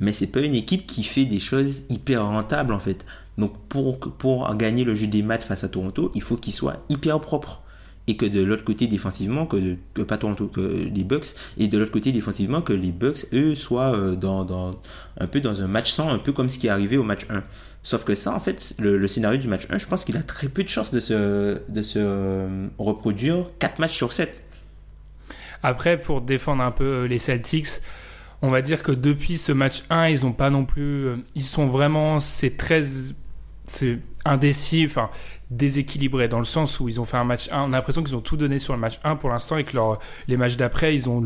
Mais c'est pas une équipe qui fait des choses hyper rentables en fait. Donc pour, pour gagner le jeu des matchs face à Toronto, il faut qu'il soit hyper propre et que de l'autre côté défensivement que, pas Toronto que les Bucks et de l'autre côté défensivement que les Bucks eux soient euh, dans, dans un peu dans un match sans un peu comme ce qui est arrivé au match 1 sauf que ça en fait le, scénario du match 1 je pense qu'il a très peu de chances de se de se euh, reproduire 4 matchs sur 7 Après, pour défendre un peu euh, les Celtics, on va dire que depuis ce match 1, ils ont pas non plus. Ils sont vraiment. C'est très. C'est indécis, enfin, déséquilibré dans le sens où ils ont fait un match 1. On a l'impression qu'ils ont tout donné sur le match 1 pour l'instant et que leur, les matchs d'après, ils ont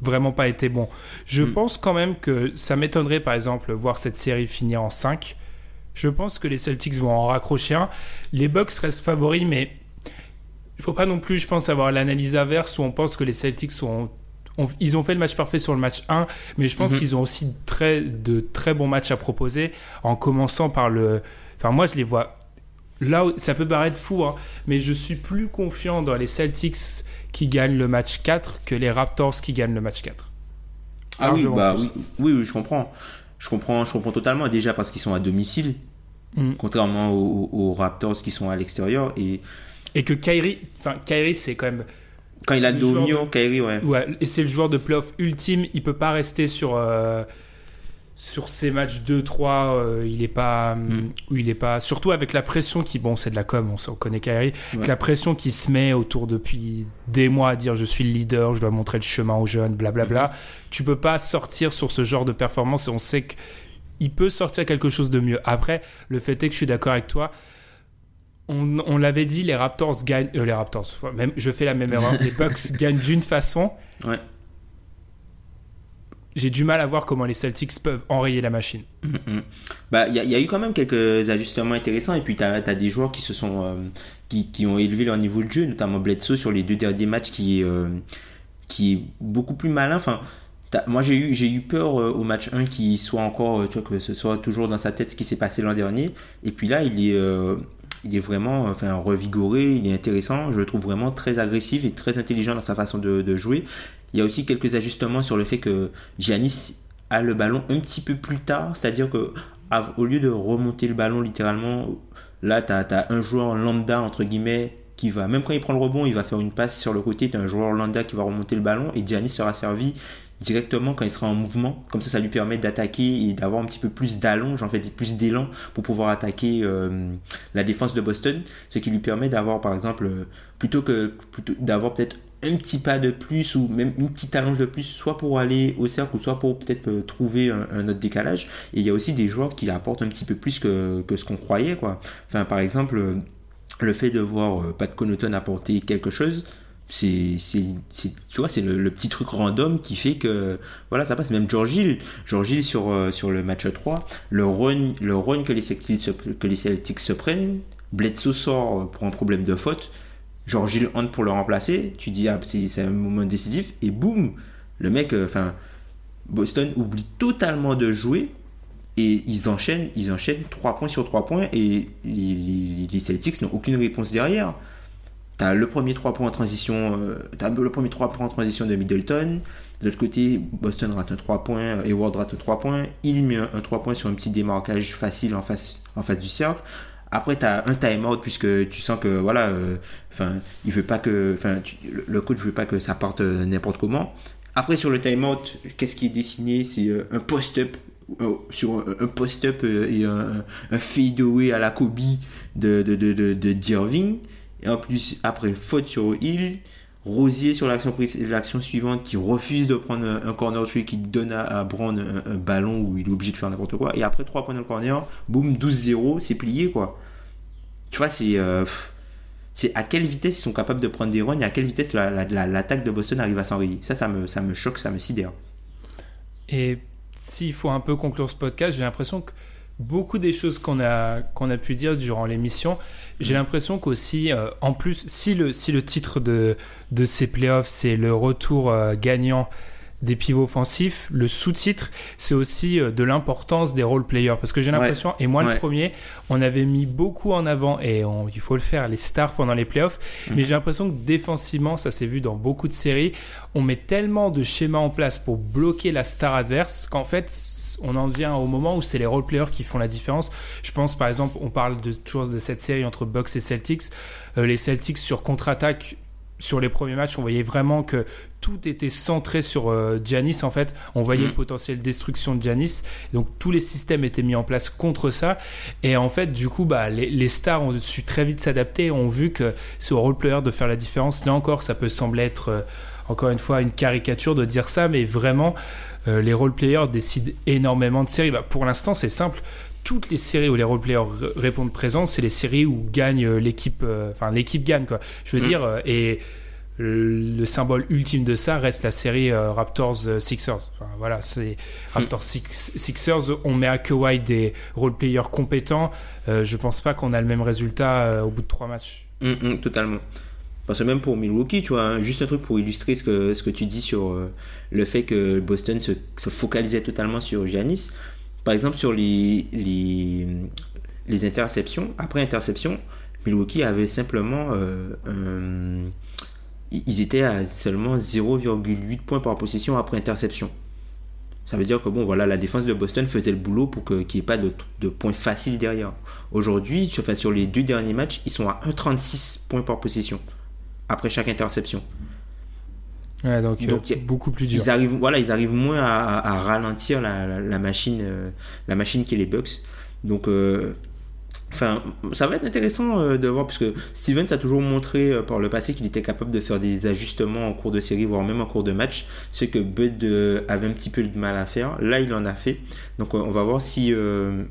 vraiment pas été bons. Je Mm. pense quand même que ça m'étonnerait, par exemple, voir cette série finir en 5. Je pense que les Celtics vont en raccrocher un. Les Bucks restent favoris, mais il faut pas non plus, je pense, avoir l'analyse inverse où on pense que les Celtics sont. ont- ils ont fait le match parfait sur le match 1, mais je pense Mhm. qu'ils ont aussi très, de très bons matchs à proposer, en commençant par le. Enfin, moi, je les vois. Là, où- ça peut paraître fou, hein, mais je suis plus confiant dans les Celtics qui gagnent le match 4 que les Raptors qui gagnent le match 4. Ah oui, bah oui, oui, oui, je comprends. Je comprends, je comprends totalement. Déjà parce qu'ils sont à domicile, Mm. contrairement aux, aux Raptors qui sont à l'extérieur. Et Et que Kyrie, enfin, Kyrie, c'est quand même. quand il a le Kyrie, ouais. Ouais, et c'est le joueur de playoff ultime. Il peut pas rester sur euh, sur ces matchs 2-3. euh, il est pas, Mm. où il est pas. Surtout avec la pression qui, bon, c'est de la com. On, on connaît Kyrie. Avec Ouais. la pression qui se met autour depuis des mois à dire je suis le leader, je dois montrer le chemin aux jeunes, blablabla. Mm-hmm. Tu peux pas sortir sur ce genre de performance. Et on sait que il peut sortir quelque chose de mieux. Après, le fait est que je suis d'accord avec toi. On, on l'avait dit, les Raptors gagnent. euh, les Raptors, même, je fais la même erreur. les Bucks gagnent d'une façon. Ouais. J'ai du mal à voir comment les Celtics peuvent enrayer la machine. Bah, il y, a- il y a eu quand même quelques ajustements intéressants. Et puis, tu as, des joueurs qui se sont. euh, qui, qui ont élevé leur niveau de jeu, notamment Bledsoe sur les deux derniers matchs qui euh, qui est beaucoup plus malin. Enfin. Moi j'ai eu eu peur euh, au match 1 qu'il soit encore que ce soit toujours dans sa tête ce qui s'est passé l'an dernier et puis là il est il est vraiment enfin revigoré il est intéressant je le trouve vraiment très agressif et très intelligent dans sa façon de jouer il y a aussi quelques ajustements sur le fait que Giannis a le ballon un petit peu plus tard, c'est-à-dire que au lieu de remonter le ballon littéralement, là tu as, un joueur lambda entre guillemets qui va, même quand il prend le rebond, il va faire une passe sur le côté, tu as un joueur lambda qui va remonter le ballon et Giannis sera servi directement quand il sera en mouvement. Comme ça, ça lui permet d'attaquer et d'avoir un petit peu plus d'allonge, en fait, plus d'élan pour pouvoir attaquer euh, la défense de Boston. Ce qui lui permet d'avoir, par exemple, euh, plutôt que d'avoir peut-être un petit pas de plus ou même une petite allonge de plus, soit pour aller au cercle soit pour peut-être euh, trouver un, autre décalage. Et il y a aussi des joueurs qui apportent un petit peu plus que, ce qu'on croyait, quoi. Enfin, par exemple, euh, le fait de voir euh, Pat Connaughton apporter quelque chose, c'est, tu c'est le, petit truc random qui fait que, voilà, ça passe. Même George Hill sur, sur le match 3, le run, le run que les Celtics se, que les Celtics se prennent, Bledsoe sort pour un problème de faute, George Hill entre pour le remplacer, tu dis, ah, c'est, un moment décisif, et boum, le mec, euh, enfin, Boston oublie totalement de jouer, et ils enchaînent, ils enchaînent 3 points sur 3 points, et les, Celtics n'ont aucune réponse derrière. T'as le premier 3 points en transition, euh, le premier 3 points en transition de Middleton. De l'autre côté, Boston rate un 3 points, Hayward rate un 3 points. Il met un, un 3 points sur un petit démarquage facile en face du cercle. Après, tu as un time-out puisque tu sens que voilà, euh, enfin, il veut pas que, enfin, le- coach veut pas que ça parte euh, n'importe comment. Après, sur le time-out, qu'est-ce qui est dessiné? C'est euh, un post-up sur un, post-up et un, un- fade-away à la Kobe de, de, de, de, de Dirving. Et en plus, après, faute sur Hill. Rosier sur l'action suivante qui refuse de prendre un, corner tree qui donne à, à Brown un, ballon où il est obligé de faire n'importe quoi. Et après 3 points dans le corner, boum, 12-0, c'est plié quoi. Tu vois, c'est. euh, c'est à quelle vitesse ils sont capables de prendre des runs et à quelle vitesse la- la- la- l'attaque de Boston arrive à s'enrayer. Ça, ça me, ça me choque, ça me sidère. Et s'il faut un peu conclure ce podcast, j'ai l'impression que beaucoup des choses qu'on a, qu'on a pu dire durant l'émission. J'ai l'impression qu'aussi, euh, en plus, si le, si le titre de, de ces playoffs, c'est le retour euh, gagnant des pivots offensifs, le sous-titre, c'est aussi euh, de l'importance des role players. Parce que j'ai l'impression, et moi le premier, on avait mis beaucoup en avant, et il faut le faire, les stars pendant les playoffs. Mm. Mais j'ai l'impression que défensivement, ça s'est vu dans beaucoup de séries, on met tellement de schémas en place pour bloquer la star adverse qu'en fait, on en vient au moment où c'est les role players qui font la différence. Je pense par exemple, on parle de, toujours de cette série entre Bucks et Celtics. Euh, les Celtics sur contre-attaque sur les premiers matchs, on voyait vraiment que tout était centré sur euh, Giannis en fait. On voyait mm. le potentiel destruction de Giannis. Donc tous les systèmes étaient mis en place contre ça. Et en fait, du coup, bah, les, stars ont su très vite s'adapter. Ont vu que c'est au role player de faire la différence. Là encore, ça peut sembler être euh, encore une fois une caricature de dire ça, mais vraiment, euh, les role players décident énormément de séries. Bah, pour l'instant, c'est simple toutes les séries où les role players répondent présents, c'est les séries où gagne l'équipe, enfin l'équipe gagne quoi. Je veux mm. dire, et le symbole ultime de ça reste la série euh, Raptors euh, Sixers. voilà, c'est hmm. Raptors Sixers. On met à Kawhi des role players compétents. Euh, je pense pas qu'on a le même résultat au bout de trois matchs. Hmm, totalement. Parce que même pour Milwaukee, tu vois, hein, juste un truc pour illustrer ce que, ce que tu dis sur le fait que Boston se, focalisait totalement sur Giannis. Par exemple, sur les, les, les interceptions, après interception, Milwaukee avait simplement un ils étaient à seulement 0,8 points par possession après interception. Ça veut dire que bon, voilà, la défense de Boston faisait le boulot pour qu'il n'y ait pas de, points faciles derrière. Aujourd'hui, sur, sur les deux derniers matchs, ils sont à 1,36 points par possession après chaque interception. Ouais, donc, euh, beaucoup plus dur. Ils arrivent, voilà, ils arrivent moins à, ralentir la, machine, euh, la machine qui est les Bucks. Donc, euh, Enfin, ça va être intéressant euh, de voir, parce que Stevens a toujours montré euh, par le passé qu'il était capable de faire des ajustements en cours de série, voire même en cours de match, ce que Bud euh, avait un petit peu de mal à faire. Là, il en a fait. Donc, on va voir si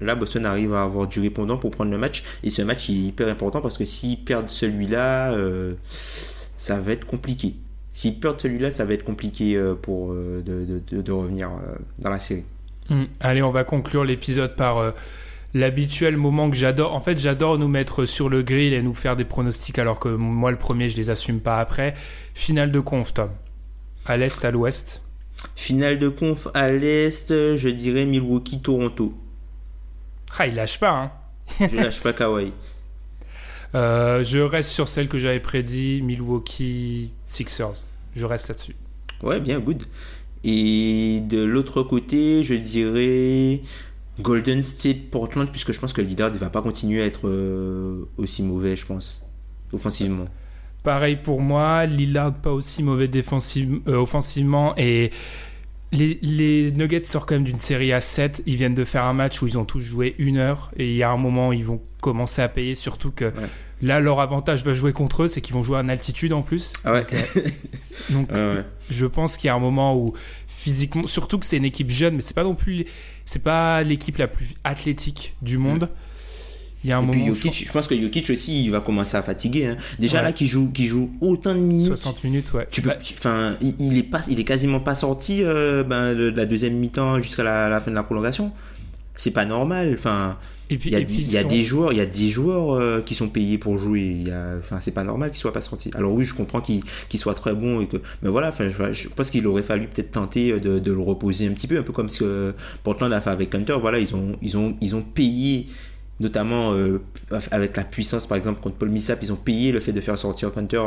là, Boston arrive à avoir du répondant pour prendre le match. Et ce match est hyper important parce que s'ils perdent celui-là, ça va être compliqué. S'ils perdent celui-là, ça va être compliqué pour de, revenir dans la série. Hum, allez, on va conclure l'épisode par l'habituel moment que j'adore. En fait, j'adore nous mettre sur le grill et nous faire des pronostics, alors que moi, le premier, je les assume pas après. Finale de conf, Tom. À l'est, à l'ouest Finale de conf à l'est, je dirais Milwaukee-Toronto. Ah, il lâche pas, hein Je lâche pas Kawhi. Euh, je reste sur celle que j'avais prédit, Milwaukee Sixers. Je reste là-dessus. Ouais, bien, good. Et de l'autre côté, je dirais Golden State Portland, puisque je pense que Lillard ne va pas continuer à être euh, aussi mauvais, je pense, offensivement. Pareil pour moi, Lillard pas aussi mauvais défensive, euh, offensivement et les, Nuggets sortent quand même d'une série à 7. Ils viennent de faire un match où ils ont tous joué une heure et il y a un moment où ils vont commencer à payer, surtout que là leur avantage va jouer contre eux, c'est qu'ils vont jouer en altitude en plus. Ah ouais. Donc, euh, je pense qu'il y a un moment où physiquement, surtout que c'est une équipe jeune, mais c'est pas non plus, c'est pas l'équipe la plus athlétique du monde. Il y a un moment. je pense que Jokic aussi, il va commencer à fatiguer. Hein. Déjà là, qui joue, qui joue autant de minutes. 60 minutes, ouais. Tu peux, enfin, il, est pas, il est quasiment pas sorti euh, ben, de, la deuxième mi-temps jusqu'à la, fin de la prolongation. C'est pas normal. Enfin, et puis, il y a, des joueurs, il y a des joueurs euh, qui sont payés pour jouer. enfin, c'est pas normal qu'ils soient pas sortis. Alors oui, je comprends qu'ils soient très bons et que, mais voilà, enfin, je, pense qu'il aurait fallu peut-être tenter de, de, le reposer un petit peu, un peu comme ce que Portland a fait avec Hunter. Voilà, ils ont, ils ont, ils ont payé notamment euh, avec la puissance par exemple contre Paul Millsap ils ont payé le fait de faire sortir Hunter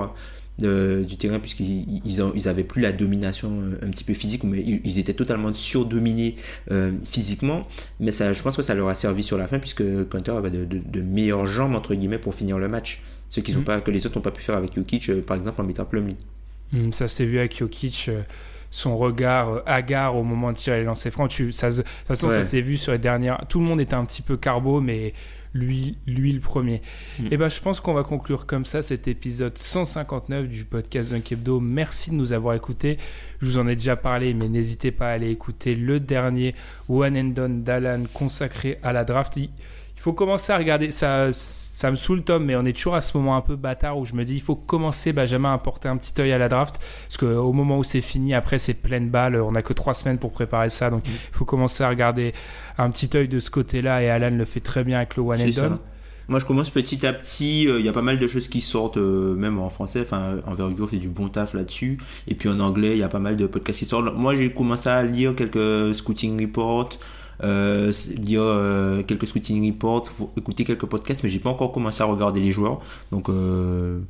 du terrain puisqu'ils ils, avaient plus la domination euh, un petit peu physique mais ils, étaient totalement surdominés euh, physiquement mais ça je pense que ça leur a servi sur la fin puisque Hunter avait de, meilleures jambes entre guillemets pour finir le match ce qu'ils ont mm. pas que les autres n'ont pas pu faire avec Jokic par exemple en mettant Plumlee mm, ça s'est vu avec Jokic son regard hagard au moment de tirer les lancers francs. Tu, ça, de toute façon, ça s'est vu sur les dernières. Tout le monde était un petit peu carbo, mais lui, lui le premier. Mm. Et eh ben, je pense qu'on va conclure comme ça cet épisode 159 du podcast d'un Hebdo. Merci de nous avoir écoutés. Je vous en ai déjà parlé, mais n'hésitez pas à aller écouter le dernier One and Done d'Alan consacré à la draft. Il faut commencer à regarder. Ça, ça me saoule, Tom, mais on est toujours à ce moment un peu bâtard où je me dis, il faut commencer, Benjamin, à porter un petit œil à la draft. Parce qu'au moment où c'est fini, après, c'est pleine balle. On n'a que trois semaines pour préparer ça. Donc, il faut commencer à regarder un petit œil de ce côté-là. Et Alan le fait très bien avec le One and Done. Moi, je commence petit à petit. Il y a pas mal de choses qui sortent, même en français. Enfin, Envergure fait du bon taf là-dessus. Et puis en anglais, il y a pas mal de podcasts qui sortent. Moi, j'ai commencé à lire quelques scouting reports euh, lire euh, quelques scouting reports, écouter quelques podcasts, mais j'ai pas encore commencé à regarder les joueurs. Donc euh,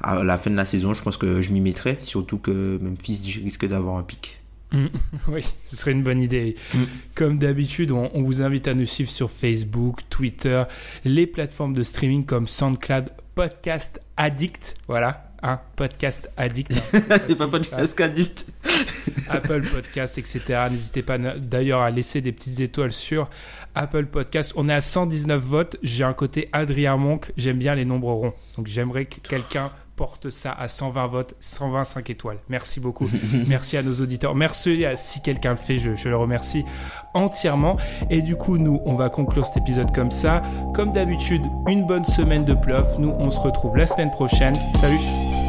à la fin de la saison, je pense que je m'y mettrai, surtout que Memphis risque d'avoir un pic. oui, ce serait une bonne idée. Mm. Comme d'habitude, on, on, vous invite à nous suivre sur Facebook, Twitter, les plateformes de streaming comme SoundCloud, Podcast Addict. Voilà, un podcast addict. Hein. pas podcast addict. Apple Podcast, etc. N'hésitez pas d'ailleurs à laisser des petites étoiles sur Apple Podcast. On est à 119 votes. J'ai un côté Adrien Monk. J'aime bien les nombres ronds. Donc j'aimerais que quelqu'un porte ça à 120 votes, 125 étoiles. Merci beaucoup. Merci à nos auditeurs. Merci à, si quelqu'un le fait, je, je, le remercie entièrement. Et du coup, nous, on va conclure cet épisode comme ça. Comme d'habitude, une bonne semaine de bluff. Nous, on se retrouve la semaine prochaine. Salut